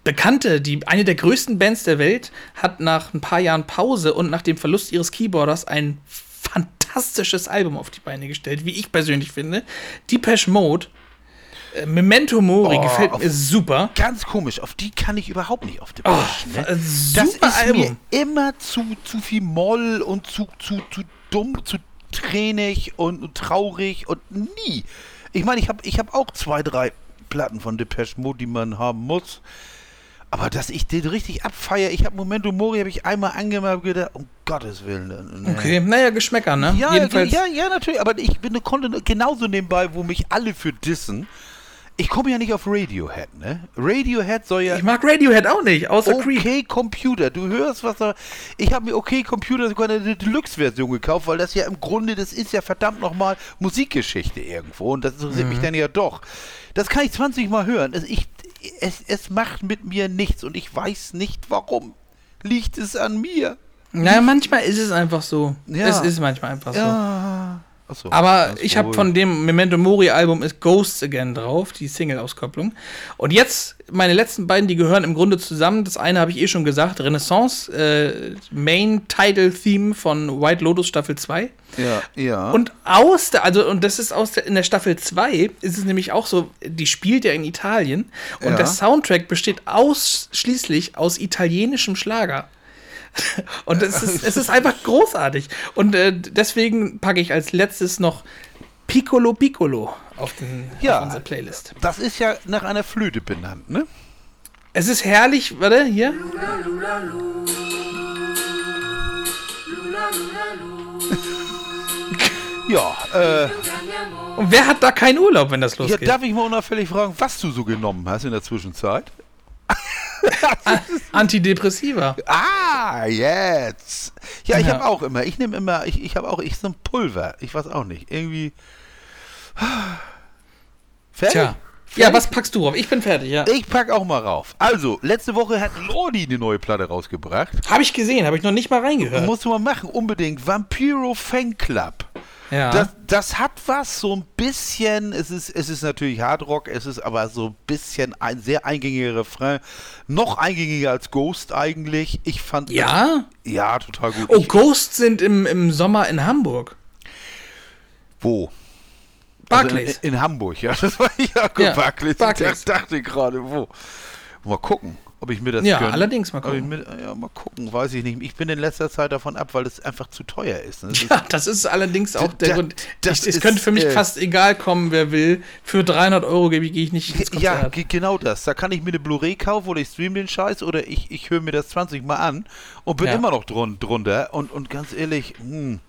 bekannte, die, eine der größten Bands der Welt, hat nach ein paar Jahren Pause und nach dem Verlust ihres Keyboarders ein fantastisches Album auf die Beine gestellt, wie ich persönlich finde. Depeche Mode. Äh, Memento Mori Oh, gefällt mir super. Ganz komisch, auf die kann ich überhaupt nicht auf die Oh, äh, ne? super Das ist Album. mir immer zu, zu viel Moll und zu, zu, zu dumm, zu tränig und, und traurig und nie. Ich meine, ich habe ich hab auch zwei, drei Platten von Depeche Mode, die man haben muss. Aber dass ich den richtig abfeiere, ich habe Momento Mori, habe ich einmal angemacht und gedacht, um Gottes Willen. ne. Okay, naja, Geschmäcker, ne? Ja, Jedenfalls. ja, ja, natürlich, aber ich bin, konnte genauso nebenbei, wo mich alle für dissen. Ich komme ja nicht auf Radiohead, ne? Radiohead soll ja Ich mag Radiohead auch nicht, außer Creep. Okay Computer, du hörst was da. Ich habe mir Okay Computer sogar eine Deluxe-Version gekauft, weil das ja im Grunde, das ist ja verdammt nochmal Musikgeschichte irgendwo und das interessiert Mhm. mich dann ja doch. Das kann ich 20 Mal hören. Es, ich, es, es macht mit mir nichts und ich weiß nicht warum. Liegt es an mir? Naja, manchmal ist es einfach so. Ja. Es ist manchmal einfach so. Achso, Aber ich habe von dem Memento Mori Album ist Ghosts Again drauf, die Single-Auskopplung. Und jetzt meine letzten beiden, die gehören im Grunde zusammen. Das eine habe ich eh schon gesagt, Renaissance, äh, Main Title Theme von White Lotus Staffel 2. Ja, ja. Und aus der, also, und das ist aus der, in der Staffel 2 ist es nämlich auch so, die spielt ja in Italien und Ja. der Soundtrack besteht ausschließlich aus italienischem Schlager. Und es ist, es ist einfach großartig. Und äh, deswegen packe ich als letztes noch Piccolo Piccolo auf, den, Ja. auf unsere Playlist. das ist ja nach einer Flöte benannt, ne? Es ist herrlich, warte, hier. Ja, äh, Und wer hat da keinen Urlaub, wenn das ja, losgeht? darf ich mal unauffällig fragen, was du so genommen hast in der Zwischenzeit? Antidepressiva. Ah, jetzt. Ja, ich Ja. habe auch immer, ich nehme immer, ich, ich habe auch, ich so ein Pulver. Ich weiß auch nicht. Irgendwie. Fertig? Tja. Ja, was packst du drauf? Ich bin fertig, ja. Ich pack auch mal rauf. Also, letzte Woche hat Lordi eine neue Platte rausgebracht. Habe ich gesehen, habe ich noch nicht mal reingehört. Musst du mal machen, unbedingt. Vampiro Fan Club. Ja. Das, das hat was, so ein bisschen, es ist, es ist natürlich Hardrock, es ist aber so ein bisschen ein sehr eingängiger Refrain. Noch eingängiger als Ghost eigentlich. Ich fand. ja? Ja, total gut. Oh, Ich, Ghosts sind im, im Sommer in Hamburg. wo? Barclays. Also in, in Hamburg, ja. Das war ja, Ja, Barclays. Barclays. Ich dachte gerade, wo? Mal gucken, ob ich mir das Ja, gönn. allerdings mal gucken. Mir, ja, mal gucken, weiß ich nicht. Ich bin in letzter Zeit davon ab, weil es einfach zu teuer ist. ne? Das ist Ja, das ist allerdings auch der Da- Grund. das Ich, es könnte für mich äh, fast egal kommen, wer will. Für 300 Euro gehe ich nicht ins Ja, Konzert. genau das. Da kann ich mir eine Blu-ray kaufen oder ich stream den Scheiß oder ich, ich höre mir das 20 Mal an und bin Ja. immer noch drun drunter. Und, und ganz ehrlich, hm,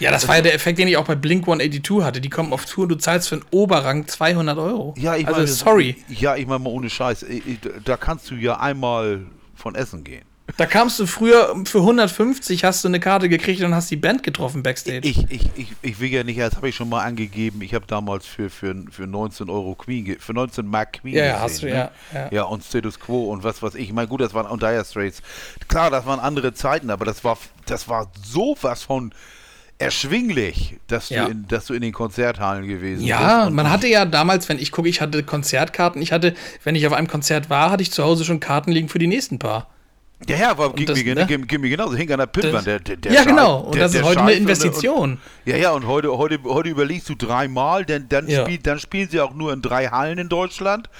Ja, das war ja der Effekt, den ich auch bei Blink 182 hatte. Die kommen auf Tour und du zahlst für einen Oberrang 200 Euro. ja, ich also, meine, sorry. Ja, ich meine mal ohne Scheiß. Da kannst du ja einmal von essen gehen. Da kamst du früher für 150, hast du eine Karte gekriegt und hast die Band getroffen backstage. Ich, ich, ich, ich will ja nicht, das habe ich schon mal angegeben. Ich habe damals für, für, für 19 Euro Queen, für 19 Mark Queen Ja, ja, gesehen, hast du, ne? ja, ja. Ja, und Status Quo und was weiß ich. Ich meine, gut, das waren und Dire Straits. Klar, das waren andere Zeiten, aber das war, das war sowas von erschwinglich, dass du, Ja. in, dass du in den Konzerthallen gewesen Ja, bist. Und- man hatte ja damals, wenn ich gucke, ich hatte Konzertkarten. Ich hatte, wenn ich auf einem Konzert war, hatte ich zu Hause schon Karten liegen für die nächsten paar. Ja, ja, war, ging, das, mir, ne? ging, ging mir genauso. Hing an der Pinnwand. Der, der, der ja, genau. Und der- das ist heute eine Investition. Und, ja, ja, und heute, heute, heute überlegst du dreimal, denn dann, Ja. spielt, dann spielen sie auch nur in drei Hallen in Deutschland.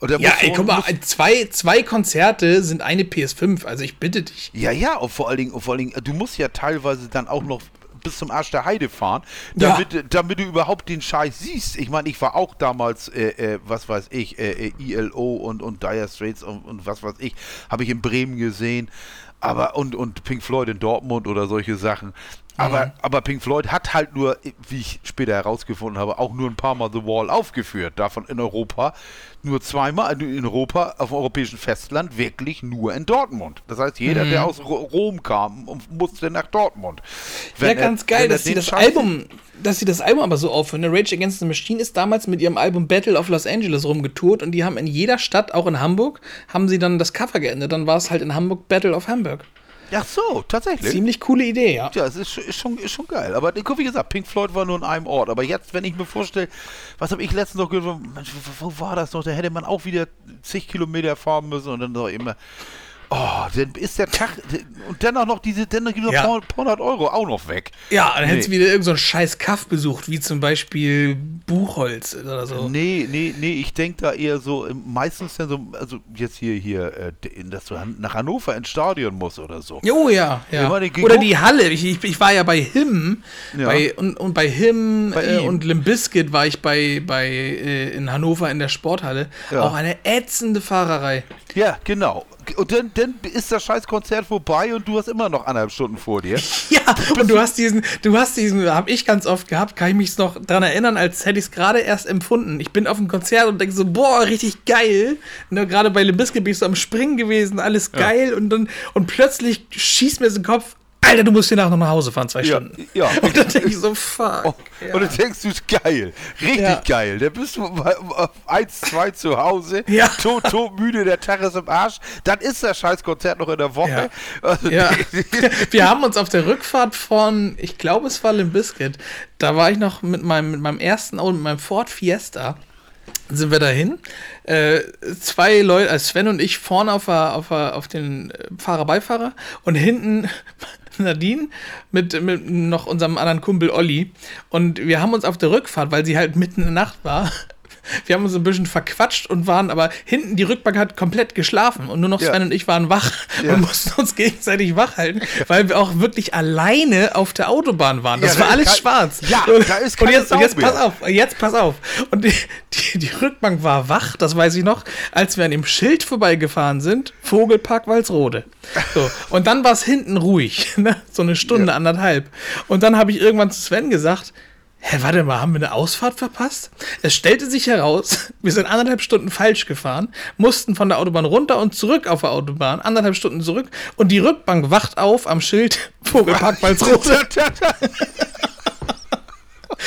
Ja, du- ey, guck mal, zwei, zwei Konzerte sind eine PS5. Also ich bitte dich. Ja, ja, und vor allen Dingen, und vor allen Dingen, du musst ja teilweise dann auch noch bis zum Arsch der Heide fahren, Ja. damit, damit du überhaupt den Scheiß siehst. Ich meine, ich war auch damals, äh, äh, was weiß ich, äh, äh, ILO und, und Dire Straits und, und was weiß ich, habe ich in Bremen gesehen. Aber und, und Pink Floyd in Dortmund oder solche Sachen. Aber, Mhm. aber Pink Floyd hat halt nur, wie ich später herausgefunden habe, auch nur ein paar Mal The Wall aufgeführt. Davon in Europa nur zweimal, also in Europa, auf dem europäischen Festland, wirklich nur in Dortmund. Das heißt, jeder, Mhm. der aus Ro- Rom kam, musste nach Dortmund. Ja, Wenn er- ganz geil, dass sie das Album, dass sie das Album aber so aufhören. Ne, Rage Against the Machine ist damals mit ihrem Album Battle of Los Angeles rumgetourt und die haben in jeder Stadt, auch in Hamburg, haben sie dann das Cover geändert. Dann war es halt in Hamburg Battle of Hamburg. Ach so, tatsächlich. Ziemlich coole Idee, ja. Ja, es ist, schon- ist, schon, ist schon geil. Aber wie gesagt, Pink Floyd war nur in einem Ort. Aber jetzt, wenn ich mir vorstelle, was habe ich letztens noch gehört, Mensch, wo, wo war das noch? Da hätte man auch wieder zig Kilometer fahren müssen und dann doch immer. Oh, dann ist der Tag. Und dann auch noch diese, dann noch Ja. paar, paar hundert Euro auch noch weg. Ja, dann hättest du Nee. wieder irgendein so scheiß Kaff besucht, wie zum Beispiel Buchholz oder so. Nee, nee, nee, ich denke da eher so, ähm, meistens dann so, also jetzt hier, hier, äh, dass du nach Hannover ins Stadion musst oder so. Oh ja, Ja, ja. meine, Oder die Halle. Ich, ich, ich war ja bei Him Ja. bei, und, und bei Him Bei äh, und Limbiskit war ich bei, bei äh, in Hannover in der Sporthalle. Ja. Auch eine ätzende Fahrerei. Ja, genau. Und dann, dann ist das scheiß Konzert vorbei und du hast immer noch anderthalb Stunden vor dir. Ja, und du hast diesen, du hast diesen, habe ich ganz oft gehabt, kann ich mich noch dran erinnern, als hätte ich es gerade erst empfunden. Ich bin auf dem Konzert und denke so, boah, richtig geil. Ne, gerade bei Limbiskit bin ich so am Springen gewesen, alles geil und dann und plötzlich schießt mir so den Kopf, Alter, du musst hier nachher noch nach Hause fahren, zwei Ja, Stunden. ja. Und dann denke ich so, fuck. Oh, Und du denkst, du bist geil. Richtig Ja. geil. Da bist du bei- auf 1, 2 zu Hause. Ja. Tot, tot, müde, der Tag ist im Arsch. Dann ist das Scheißkonzert noch in der Woche. Also, Ja. Wir haben uns auf der Rückfahrt von, ich glaube, es war Limp Bizkit, da war ich noch mit meinem, mit meinem ersten Auto, mit meinem Ford Fiesta, sind wir dahin. Äh, zwei Leute, also Sven und ich, vorne auf, der, auf, der, auf den äh, Fahrer-Beifahrer und hinten Nadine mit, mit noch unserem anderen Kumpel Olli. Und wir haben uns auf der Rückfahrt, weil sie halt mitten in der Nacht war, wir haben uns ein bisschen verquatscht und waren aber hinten, die Rückbank hat komplett geschlafen und nur noch Ja. Sven und ich waren wach Ja. und mussten uns gegenseitig wach halten, weil wir auch wirklich alleine auf der Autobahn waren. Das Ja, war alles kein- schwarz. Ja, und, da ist und jetzt, und jetzt mehr. pass auf, jetzt pass auf. Und die, die, die Rückbank war wach, das weiß ich noch, als wir an dem Schild vorbeigefahren sind, Vogelpark Walsrode. So, und dann war es hinten ruhig, ne? so eine Stunde, anderthalb. Und dann habe ich irgendwann zu Sven gesagt, Hä, warte mal, haben wir eine Ausfahrt verpasst? Es stellte sich heraus, wir sind anderthalb Stunden falsch gefahren, mussten von der Autobahn runter und zurück auf der Autobahn, anderthalb Stunden zurück und die Rückbank wacht auf am Schild Vogelpark Walsrode.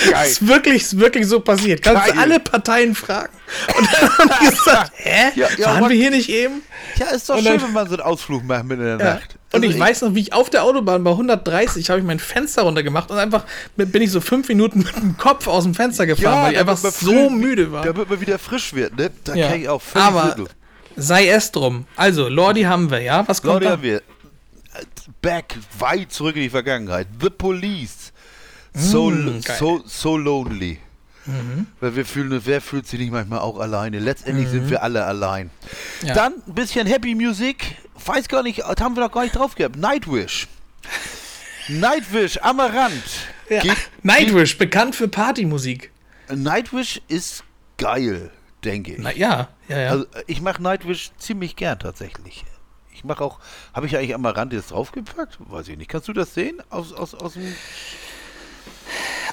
Geil. ist wirklich, ist wirklich so passiert. Kannst du Geil. alle Parteien fragen. Und dann haben die gesagt, hä? Ja, ja, Waren wir hier nicht eben? Ja, ist doch Und schön, dann- wenn man so einen Ausflug macht mitten in der Ja. Nacht. Und Also ich weiß noch, wie ich auf der Autobahn bei 130 habe ich mein Fenster runtergemacht und einfach bin ich so fünf Minuten mit dem Kopf aus dem Fenster gefahren, weil ich einfach so müde war. Damit man wieder frisch wird, ne? Da Ja. kann ich auch völlig Aber Sittel. sei es drum. Also, Lordi haben wir, ja? Was kommt Leute, da? haben wir back, weit zurück in die Vergangenheit. The Police. So, Mm, so, so lonely. Weil wir fühlen, wer fühlt sich nicht manchmal auch alleine? Letztendlich sind wir alle allein. Mhm. Ja. Dann ein bisschen Happy Music. Weiß gar nicht, das haben wir noch gar nicht drauf gehabt. Nightwish. Nightwish, Amaranth. Ja. Nightwish, bekannt für Partymusik. Nightwish ist geil, denke ich. Na ja, ja, ja. Also ich mache Nightwish ziemlich gern tatsächlich. Ich mache auch, habe ich eigentlich Amaranth jetzt draufgepackt? Weiß ich nicht. Kannst du das sehen? Aus, aus, aus dem,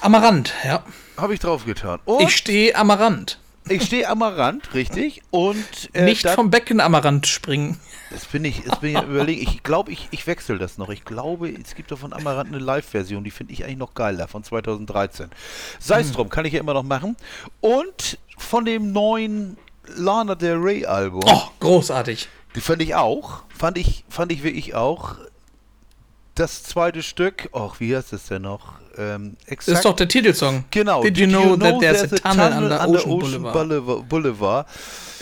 Amaranth, ja. habe ich draufgetan. Und Ich stehe Amaranth. Ich stehe Amaranth, richtig. Und äh, Nicht dann- vom Becken Amaranth springen. Das bin ich, das bin ich am überlegen. Ich glaube, ich, ich wechsle das noch. Ich glaube, es gibt doch von Amaranth eine Live-Version, die finde ich eigentlich noch geiler, von 2013. Sei es drum, kann ich ja immer noch machen. Und von dem neuen Lana Del Rey Album, Oh, großartig. die fand ich auch, fand ich, fand ich wirklich auch. Das zweite Stück, ach, wie heißt es denn noch? Ähm, Das exakt, ist doch der Titelsong. genau. Did you know, that there's a tunnel under Ocean, Ocean Boulevard? Boulevard?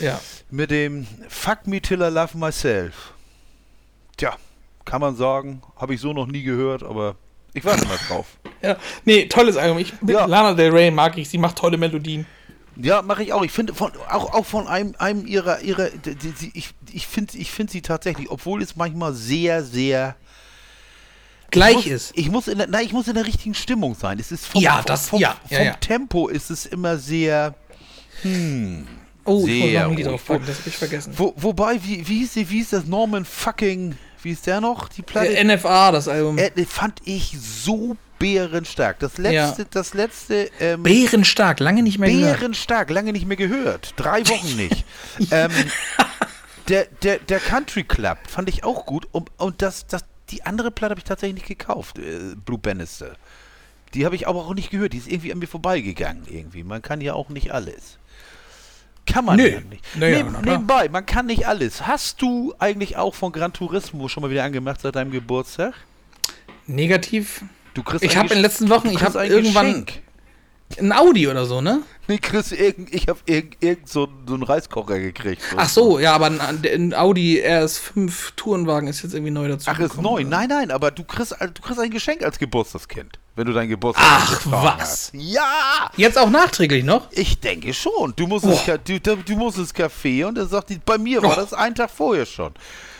Ja. mit dem Fuck Me Till I Love Myself. Tja, kann man sagen, habe ich so noch nie gehört, aber ich warte mal drauf. ja. Nee, tolles Album. Ich, Ja. Lana Del Rey mag ich. Sie macht tolle Melodien. Ja, mache ich auch. Ich finde von auch, auch von einem, einem ihrer ihrer die, die- ich ich finde ich finde sie tatsächlich, obwohl es manchmal sehr sehr Gleich muss, ist. Ich muss in der, nein, ich muss in der richtigen Stimmung sein. Es ist vom, Ja, vom, das- vom, ja, ja, vom ja. Tempo ist es immer sehr Oh, ich muss Sehr noch ein Lied ruhig. draufpacken, das habe ich vergessen. wo, wobei wie wie hieß die, wie ist das Norman fucking wie ist der noch die Platte? Äh, NFA, das Album. Äh, fand ich so bärenstark. Das letzte, das letzte, ähm, Bärenstark, lange nicht mehr gehört. bärenstark, lange nicht mehr gehört. Drei Wochen nicht. ähm, der, der, der Country Club fand ich auch gut. Und, und das, das, die andere Platte habe ich tatsächlich nicht gekauft, äh, Blue Bannister. Die habe ich aber auch nicht gehört. Die ist irgendwie an mir vorbeigegangen. Irgendwie. Man kann ja auch nicht alles. Kann man Nö. ja nicht. Naja, klar. nebenbei, man kann nicht alles. Hast du eigentlich auch von Gran Turismo schon mal wieder angemacht seit deinem Geburtstag? Negativ. Du kriegst Ich habe in den letzten Wochen, ich habe irgendwann Geschenk. Ein Audi oder so, ne? Nee, Chris, irgend, ich habe irgend, irgend so, so einen Reiskocher gekriegt. Ach so, ja, aber ein, ein Audi RS5 Tourenwagen ist jetzt irgendwie neu dazu. Ach, ist neu. oder? Nein, nein, aber du kriegst, du kriegst ein Geschenk als Geburtstagskind, wenn du dein Geburtstag Ach, was? Hast. Ja! Jetzt auch nachträglich noch? Ich denke schon. Du musst, ins, Ka- du, du du musst ins Café und dann sagt die, bei mir war Oh. das einen Tag vorher schon.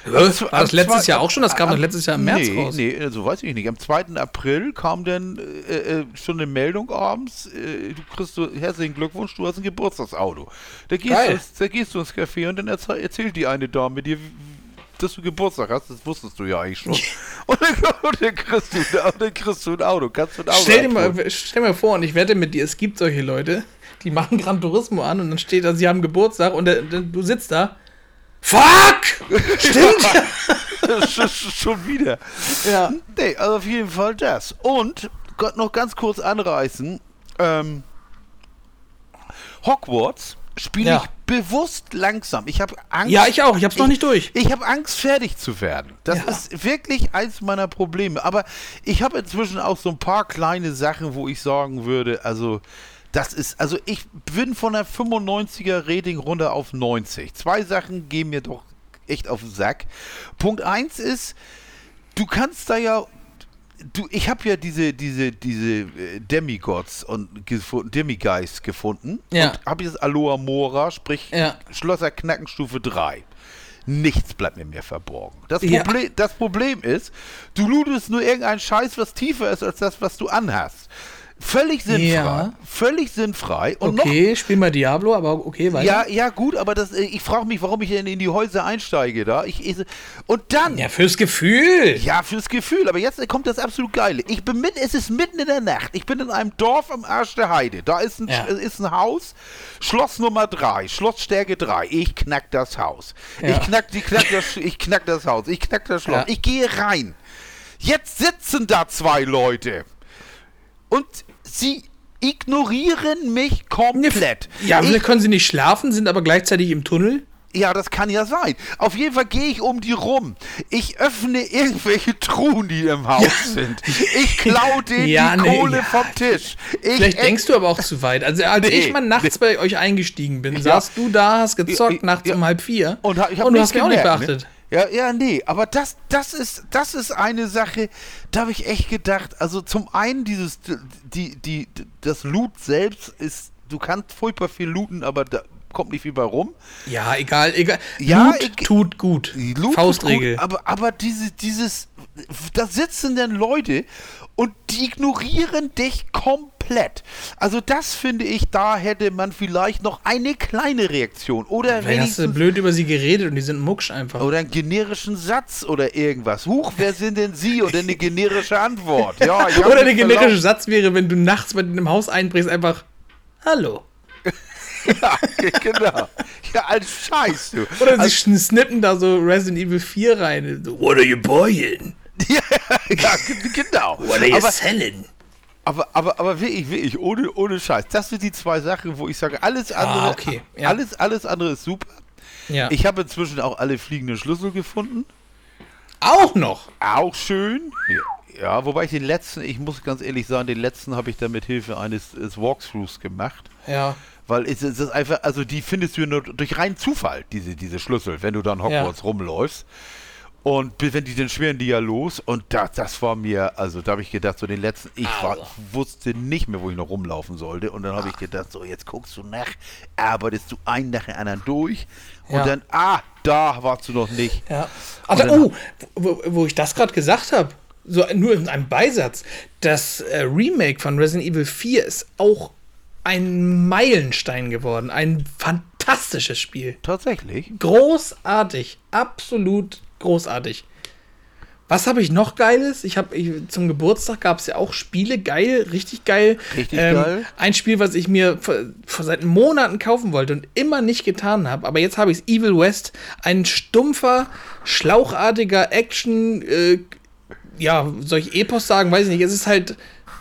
War Am das zwe- am letztes Jahr auch schon? Das kam am- doch letztes Jahr im März nee, raus. Nee, so weiß ich nicht. Am 2. April kam dann äh, äh, schon eine Meldung abends, äh, du kriegst so, herzlichen Glückwunsch, du hast ein Geburtstagsauto. Da gehst, Geil. du, ins- da gehst du ins Café und dann erzähl, erzählt die eine Dame dir, dass du Geburtstag hast, das wusstest du ja eigentlich schon. und, dann, und, dann kriegst du, dann kriegst du ein Auto, kannst du ein Auto Stell dir, abholen. mal, stell mal vor, und ich wette mit dir, es gibt solche Leute, die machen Gran Turismo an und dann steht da, sie haben Geburtstag und der, der, du sitzt da. Fuck! Stimmt! schon, schon wieder. Ja. Nee, also auf jeden Fall das. Und Gott noch ganz kurz anreißen. Ähm, Hogwarts spiele Ja. ich bewusst langsam. Ich habe Angst. Ja, ich auch. Ich hab's noch nicht durch. Ich habe Angst, fertig zu werden. Das Ja. ist wirklich eins meiner Probleme. Aber ich habe inzwischen auch so ein paar kleine Sachen, wo ich sagen würde, also das ist, also ich bin von der 95er Rating runter auf 90. Zwei Sachen gehen mir doch echt auf den Sack. Punkt eins ist, du kannst da ja du, ich habe ja diese, diese, diese äh, Demigods und gefunden, Demigeist gefunden. Ja. Und habe jetzt Aloha Mora, sprich Ja. Schlosser Knackenstufe 3. Nichts bleibt mir mehr verborgen. Das, Ja. Problem, das Problem ist, du lootest nur irgendeinen Scheiß, was tiefer ist als das, was du anhast. Völlig sinnfrei. Ja. Völlig sinnfrei. Und noch Okay, spiel mal Diablo, aber okay, weiter. ja, ja, gut, aber das, äh, ich frage mich, warum ich denn in die Häuser einsteige da. Ich, ich, und dann, Ja, fürs Gefühl. ja, fürs Gefühl, aber jetzt kommt das absolut Geile. Ich bin mit, es ist mitten in der Nacht. Ich bin in einem Dorf am Arsch der Heide. Da ist ein, Ja. ist ein Haus, Schloss Nummer 3, Schlossstärke 3. Ich knack das Haus. Ja. Ich, knack, die, knack das, ich knack das Haus. Ich knack das Schloss. Ich gehe rein. Jetzt sitzen da zwei Leute. Und sie ignorieren mich komplett. Ja, ich, vielleicht können sie nicht schlafen, sind aber gleichzeitig im Tunnel. ja, das kann ja sein. Auf jeden Fall gehe ich um die rum. Ich öffne irgendwelche Truhen, die im Haus sind. Ich klaue denen Ja, die nee, Kohle ja. vom Tisch. Ich Vielleicht denkst du aber auch zu weit. Also als Nee, ich mal nachts bei euch eingestiegen bin, Ja. saßt du da, hast gezockt Ja, nachts ja. um halb vier und, ich hab und du hast mich auch nicht gemerkt, beachtet. Ne? Ja, ja, nee, aber das, das ist, das ist eine Sache, da habe ich echt gedacht, also zum einen dieses, die, die, das Loot selbst ist, du kannst furchtbar viel looten, aber da kommt nicht viel bei rum. Ja, egal, egal. Ja, Loot ich- tut gut. Loot Faustregel. Gut, aber, aber diese, dieses, da sitzen dann Leute und die ignorieren dich komplett. Also das finde ich, da hätte man vielleicht noch eine kleine Reaktion oder Vielleicht hast du blöd über sie geredet und die sind mucksch einfach. oder einen generischen Satz oder irgendwas. Huch, wer sind denn Sie? Oder eine generische Antwort. Ja, Oder der generische. Satz wäre, wenn du nachts bei einem Haus einbrichst, einfach Hallo. Ja, genau. Ja, als Scheiß, du. Oder also, sie snippen da so Resident Evil 4 rein. So, What are you buying? ja, ja, ge- genau. What are you Aber, selling? Aber, aber, aber wirklich, wirklich, ohne, ohne Scheiß. Das sind die zwei Sachen, wo ich sage, alles andere, Ah, okay, ja. alles, alles andere ist super. Ja. Ich habe inzwischen auch alle fliegenden Schlüssel gefunden. auch noch. Auch schön. Ja, ja, wobei ich den letzten, ich muss ganz ehrlich sagen, den letzten habe ich dann mit Hilfe eines, eines Walkthroughs gemacht. Ja. Weil es, es ist einfach, also die findest du nur durch reinen Zufall, diese, diese Schlüssel, wenn du dann Hogwarts rumläufst. Und wenn die dann schweren die ja los und das, das war mir, also da habe ich gedacht, so den letzten, ich war, Also. wusste nicht mehr, wo ich noch rumlaufen sollte. Und dann habe ich gedacht, so jetzt guckst du nach, arbeitest du einen nach dem anderen durch. Und Ja. dann, ah, da warst du noch nicht. Ja. Dann- oh, wo, wo ich das gerade gesagt habe, so nur in einem Beisatz, das äh, Remake von Resident Evil 4 ist auch ein Meilenstein geworden. Ein fantastisches Spiel. Tatsächlich. Großartig. Absolut großartig. Was habe ich noch Geiles? Ich habe zum Geburtstag gab es ja auch Spiele, geil, richtig geil. Ähm, Richtig geil. Ein Spiel, was ich mir vor, vor seit Monaten kaufen wollte und immer nicht getan habe, aber jetzt habe ich es. Evil West, ein stumpfer, schlauchartiger Action, äh, ja, soll ich Epos sagen, weiß ich nicht. Es ist halt,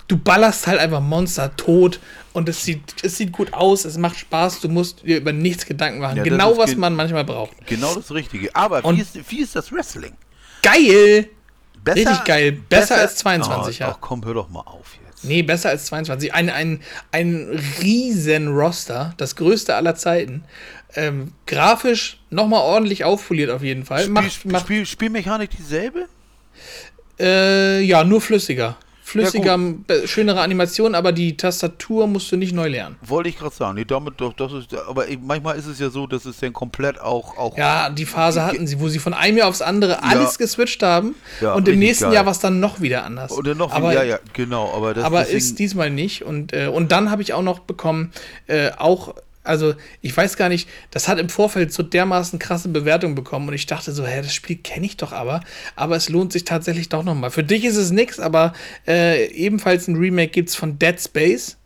du ballerst halt einfach Monster tot und es sieht, es sieht gut aus, es macht Spaß, du musst dir über nichts Gedanken machen. Ja, genau, was gen- man manchmal braucht. Genau das Richtige. Aber Und- wie ist, wie ist das Wrestling? Geil! Besser, Richtig geil. Besser als 22, oh, ja. Ach komm, hör doch mal auf jetzt. Nee, besser als 22. Ein, ein, ein riesen Roster, das größte aller Zeiten. Ähm, grafisch nochmal ordentlich aufpoliert auf jeden Fall. Spiel, Macht, macht, Spiel, Spielmechanik dieselbe? äh, ja, nur flüssiger. Flüssiger, Ja, schönere Animation, aber die Tastatur musst du nicht neu lernen. Wollte ich gerade sagen. Nee, damit doch, das ist, aber manchmal ist es ja so, dass es dann komplett auch, auch Ja, die Phase hatten sie, wo sie von einem Jahr aufs andere alles geswitcht haben Ja, und im nächsten geil. Jahr war es dann noch wieder anders. oder noch, aber, ja, ja, genau, aber das aber ist diesmal nicht. Und, äh, und dann habe ich auch noch bekommen, äh, auch, also ich weiß gar nicht, das hat im Vorfeld so dermaßen krasse Bewertungen bekommen und ich dachte so, hä, das Spiel kenne ich doch aber, aber es lohnt sich tatsächlich doch nochmal. Für dich ist es nix, aber äh, ebenfalls ein Remake gibt es von Dead Space,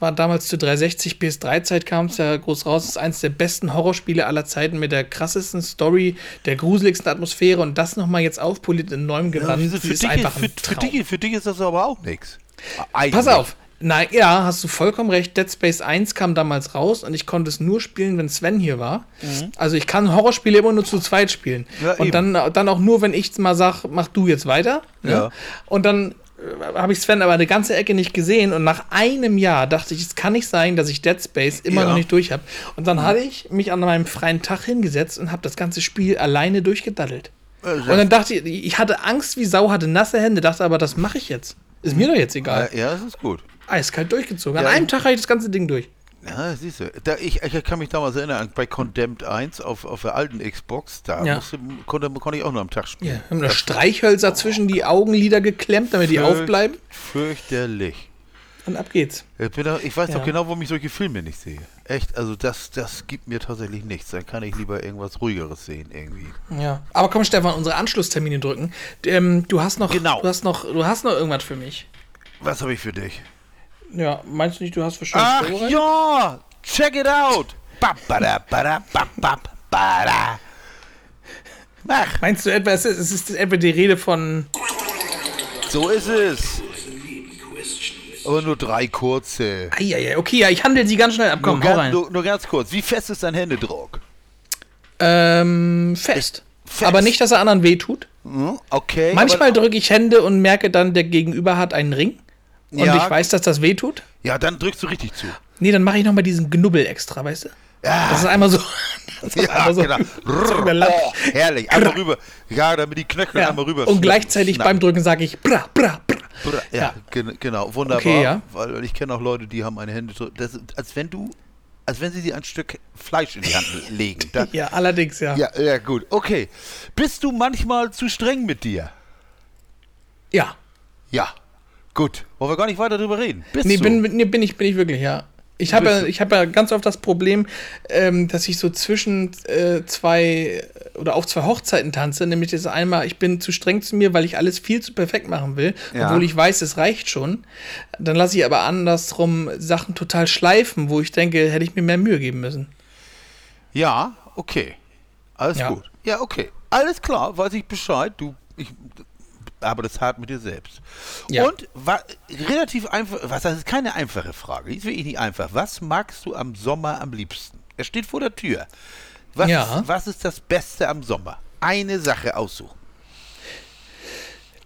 war damals zu 360 PS3-Zeit kam es ja groß raus. ist eines der besten Horrorspiele aller Zeiten mit der krassesten Story, der gruseligsten Atmosphäre und das nochmal jetzt aufpoliert in neuem Gewand. wieso? für, ist dich, ist- für, für, dich, für dich ist das aber auch nichts. Pass auf. Nein, ja, hast du vollkommen recht. Dead Space 1 kam damals raus und ich konnte es nur spielen, wenn Sven hier war. Also ich kann Horrorspiele immer nur zu zweit spielen. Mhm. Ja, und eben. dann, dann auch nur, wenn ich mal sage, mach du jetzt weiter. Ne? Ja. Und dann äh, habe ich Sven aber eine ganze Ecke nicht gesehen und nach einem Jahr dachte ich, es kann nicht sein, dass ich Dead Space immer Ja. Mhm. noch nicht durch habe. Und dann hatte ich mich an meinem freien Tag hingesetzt und habe das ganze Spiel alleine durchgedaddelt. Äh, Und dann dachte ich, ich hatte Angst wie Sau, hatte nasse Hände, dachte aber, das mache ich jetzt. Ist mir doch jetzt egal. Ja, das ist gut. Eiskalt durchgezogen. An Ja, einem Tag habe ich das ganze Ding durch. Ja, siehst du. Da, ich, ich kann mich damals erinnern, bei Condemned 1 auf, auf der alten Xbox, da Ja. musste, konnte, konnte ich auch nur am Tag Ja, spielen. haben da Streichhölzer zwischen die Augenlider geklemmt, damit die aufbleiben. Fürchterlich. Und ab geht's. Ich, da, ich weiß Ja. doch genau, warum ich solche Filme nicht sehe. Echt, also das, das gibt mir tatsächlich nichts. Dann kann ich lieber irgendwas Ruhigeres sehen, irgendwie. Ja. Aber komm, Stefan, unsere Anschlusstermine drücken. Ähm, du hast noch, Genau. du hast noch, du hast noch irgendwas für mich. Was habe ich für dich? Ja, meinst du nicht, du hast schön Ach ja! Check it out! Bap, bada, bada, bap, bada. Mach! Meinst du etwa, es ist, es ist etwa die Rede von. So ist es! Aber nur drei kurze. Eieiei, okay, ja, ich handle sie ganz schnell ab. Komm, nur, ganz, rein. nur, nur ganz kurz. Wie fest ist dein Händedruck? Ähm, fest. Fest. Aber nicht, dass er anderen wehtut. Hm, okay. Manchmal drücke ich Hände und merke dann, der Gegenüber hat einen Ring. Und Ja. ich weiß, dass das wehtut. Ja, dann drückst du richtig zu. Nee, dann mache ich nochmal diesen Knubbel extra, weißt du? Ja. Das ist einmal so. Das ist Ja, einmal so. genau. überlappt. Oh, herrlich. Einmal rüber. Ja, damit die Knöchel Ja. einmal rüber Und gleichzeitig schnappen. beim Drücken sage ich bra, bra, bra. Bra- Ja, Ja. gen- genau. Wunderbar. Okay, ja. Weil ich kenne auch Leute, die haben eine Hände. so- Das als wenn du, als wenn sie dir ein Stück Fleisch in die Hand legen. Da, Ja, allerdings, ja. ja, ja, gut. Okay. Bist du manchmal zu streng mit dir? Ja. Ja. Gut. Wollen wir gar nicht weiter drüber reden? Bist Nee, du? bin, nee, bin, ich, bin ich wirklich, ja. Ich habe ja, ich hab ja ganz oft das Problem, ähm, dass ich so zwischen äh, zwei oder auf zwei Hochzeiten tanze. Nämlich das einmal, ich bin zu streng zu mir, weil ich alles viel zu perfekt machen will, Ja. obwohl ich weiß, es reicht schon. Dann lasse ich aber andersrum Sachen total schleifen, wo ich denke, hätte ich mir mehr Mühe geben müssen. Ja, okay. Alles Ja. gut. Ja, okay. Alles klar, weiß ich Bescheid. Du, ich aber das hart mit dir selbst. Ja. Und relativ einfach, was das ist keine einfache Frage. Die ist wirklich nicht einfach. Was magst du am Sommer am liebsten? Er steht vor der Tür. Was, Ja. ist, was ist das Beste am Sommer? Eine Sache aussuchen.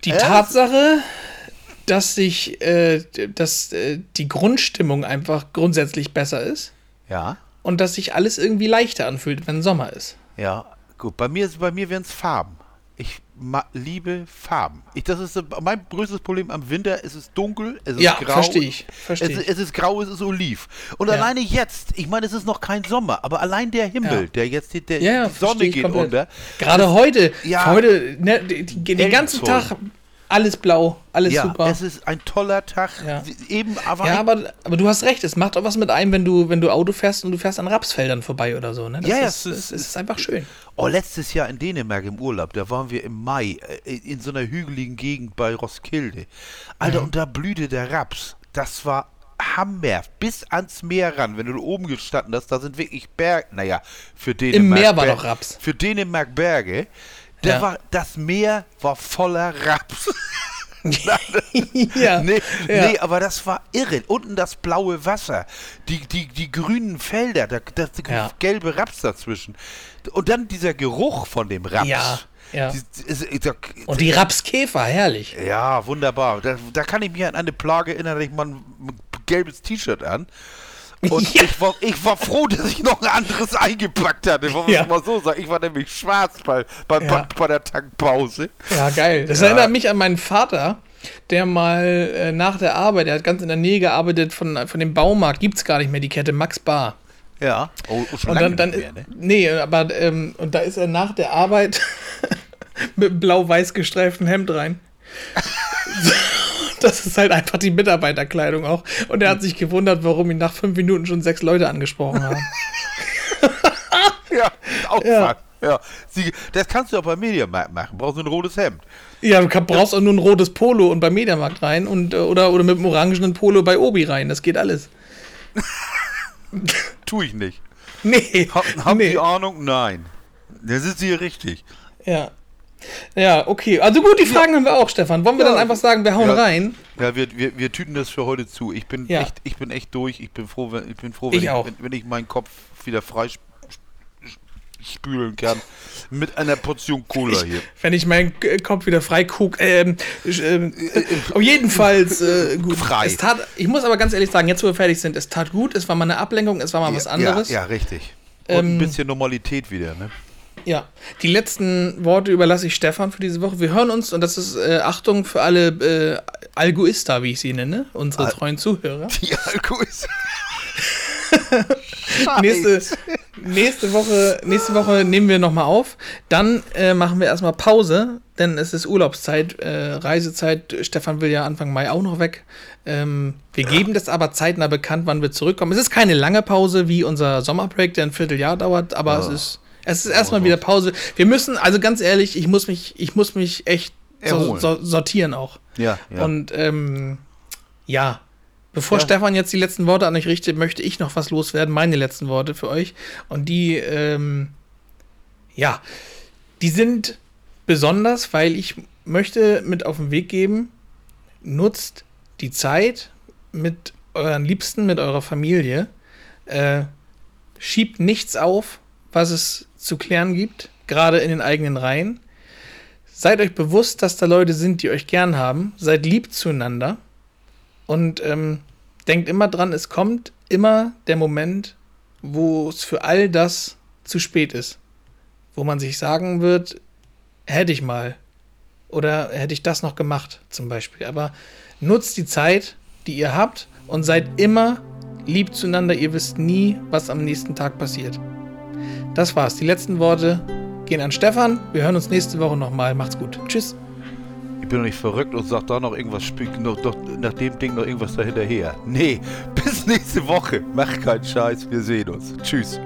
Die Äh? Tatsache, dass sich, äh, dass äh, die Grundstimmung einfach grundsätzlich besser ist Ja. und dass sich alles irgendwie leichter anfühlt, wenn Sommer ist. Ja, gut. Bei mir, bei mir wären es Farben. Ich liebe Farben. Ich, das ist mein größtes Problem am Winter. Es ist dunkel, es ist Ja, grau. verstehe ich, verstehe es, es ist grau, es ist oliv. Und Ja. alleine jetzt, ich meine, es ist noch kein Sommer, aber allein der Himmel, Ja. der jetzt die, der, die Sonne geht komplett. unter. Gerade heute, ja. heute, ne, den ganzen. Tag alles blau, alles Ja, super. es ist ein toller Tag. Ja. Eben, aber, ja, aber, aber du hast recht, es macht auch was mit einem, wenn du, wenn du Auto fährst und du fährst an Rapsfeldern vorbei oder so. Ne? Das Ja, ja, ist, es es, ist- ist, einfach schön. Oh, letztes Jahr in Dänemark im Urlaub, da waren wir im Mai äh, in so einer hügeligen Gegend bei Roskilde. Alter, und da blühte der Raps. Das war Hammer. Bis ans Meer ran. Wenn du da oben gestanden hast, da sind wirklich Berge. Naja, für Dänemark. Meer war Ber- doch Raps. Für Dänemark Berge. Der Ja. war, das Meer war voller Raps. ja. Nee, ja. nee, aber das war irre. Unten das blaue Wasser, die, die, die grünen Felder, da, das Ja. gelbe Raps dazwischen. Und dann dieser Geruch von dem Raps. Ja, ja. Und die Rapskäfer, herrlich. ja, wunderbar. Da, da kann ich mich an eine Plage erinnern, ich mal ein gelbes T-Shirt an. Und Ja. ich, war, ich war froh, dass ich noch ein anderes eingepackt hatte. Wollen wir Ja. es mal so sagen. Ich war nämlich schwarz bei, bei, Ja. bei, der Tankpause. Ja, geil. Das erinnert mich an meinen Vater, der mal äh, nach der Arbeit, der hat ganz in der Nähe gearbeitet von, von dem Baumarkt, gibt's gar nicht mehr, die Kette Max Bar. Ja. Oh, oh, schon Und dann, dann mehr, ne? nee, aber ähm, und da ist er nach der Arbeit mit einem blau-weiß gestreiften Hemd rein. Das ist halt einfach die Mitarbeiterkleidung auch. Und er hat sich gewundert, warum ihn nach fünf Minuten schon sechs Leute angesprochen haben. Ja, auch Ja. ja. Sie, das kannst du auch beim Mediamarkt machen. Brauchst du ein rotes Hemd. Ja, du brauchst auch nur ein rotes Polo und beim Mediamarkt rein und äh, oder, oder mit einem orangenen Polo bei Obi rein. Das geht alles. tu ich nicht. Nee. Hab, hab nee. die Ahnung? Nein. Das ist hier richtig. Ja. Ja, okay. Also gut, die Fragen haben wir auch, Stefan. Wollen wir Ja. dann einfach sagen, wir hauen Ja. rein? Ja, wir, wir, wir tüten das für heute zu. Ich bin, Ja. echt, ich bin echt durch. Ich bin froh, wenn ich, bin froh, Ich wenn, ich, auch. wenn, wenn ich meinen Kopf wieder frei sp sp- spülen kann. Mit einer Portion Cola hier. Wenn ich meinen Kopf wieder frei guck. Ähm, ich, ähm, äh, auf jeden Fall äh, gut. Frei. Es tat, ich muss aber ganz ehrlich sagen, jetzt wo wir fertig sind, es tat gut, es war mal eine Ablenkung, es war mal was anderes. Ja, ja richtig. Und Ähm, ein bisschen Normalität wieder, ne? Ja, die letzten Worte überlasse ich Stefan für diese Woche. Wir hören uns, und das ist äh, Achtung für alle äh, Alguista, wie ich sie nenne, unsere Al- treuen Zuhörer. Die ist. Nächste, nächste, Woche, nächste Woche nehmen wir nochmal auf. Dann äh, machen wir erstmal Pause, denn es ist Urlaubszeit, äh, Reisezeit. Stefan will ja Anfang Mai auch noch weg. Ähm, wir geben das aber zeitnah bekannt, wann wir zurückkommen. Es ist keine lange Pause wie unser Sommerbreak, der ein Vierteljahr dauert, aber es ist. Es ist erstmal wieder Pause. Wir müssen, also ganz ehrlich, ich muss mich, ich muss mich echt so, so, sortieren auch. Ja, ja. Und ähm, ja, bevor Ja. Stefan jetzt die letzten Worte an euch richtet, möchte ich noch was loswerden, meine letzten Worte für euch. Und die, ähm, ja, die sind besonders, weil ich möchte mit auf den Weg geben, nutzt die Zeit mit euren Liebsten, mit eurer Familie. Äh, schiebt nichts auf, was es zu klären gibt, gerade in den eigenen Reihen. Seid euch bewusst, dass da Leute sind, die euch gern haben. Seid lieb zueinander. Und ähm, denkt immer dran, es kommt immer der Moment, wo es für all das zu spät ist. Wo man sich sagen wird, hätte ich mal. Oder hätte ich das noch gemacht, zum Beispiel. Aber nutzt die Zeit, die ihr habt und seid immer lieb zueinander. Ihr wisst nie, was am nächsten Tag passiert. Das war's. Die letzten Worte gehen an Stefan. Wir hören uns nächste Woche nochmal. Macht's gut. Tschüss. Ich bin doch nicht verrückt und sag da noch irgendwas, spiel- noch, noch, nach dem Ding noch irgendwas dahinterher. Nee, bis nächste Woche. Mach keinen Scheiß, wir sehen uns. Tschüss.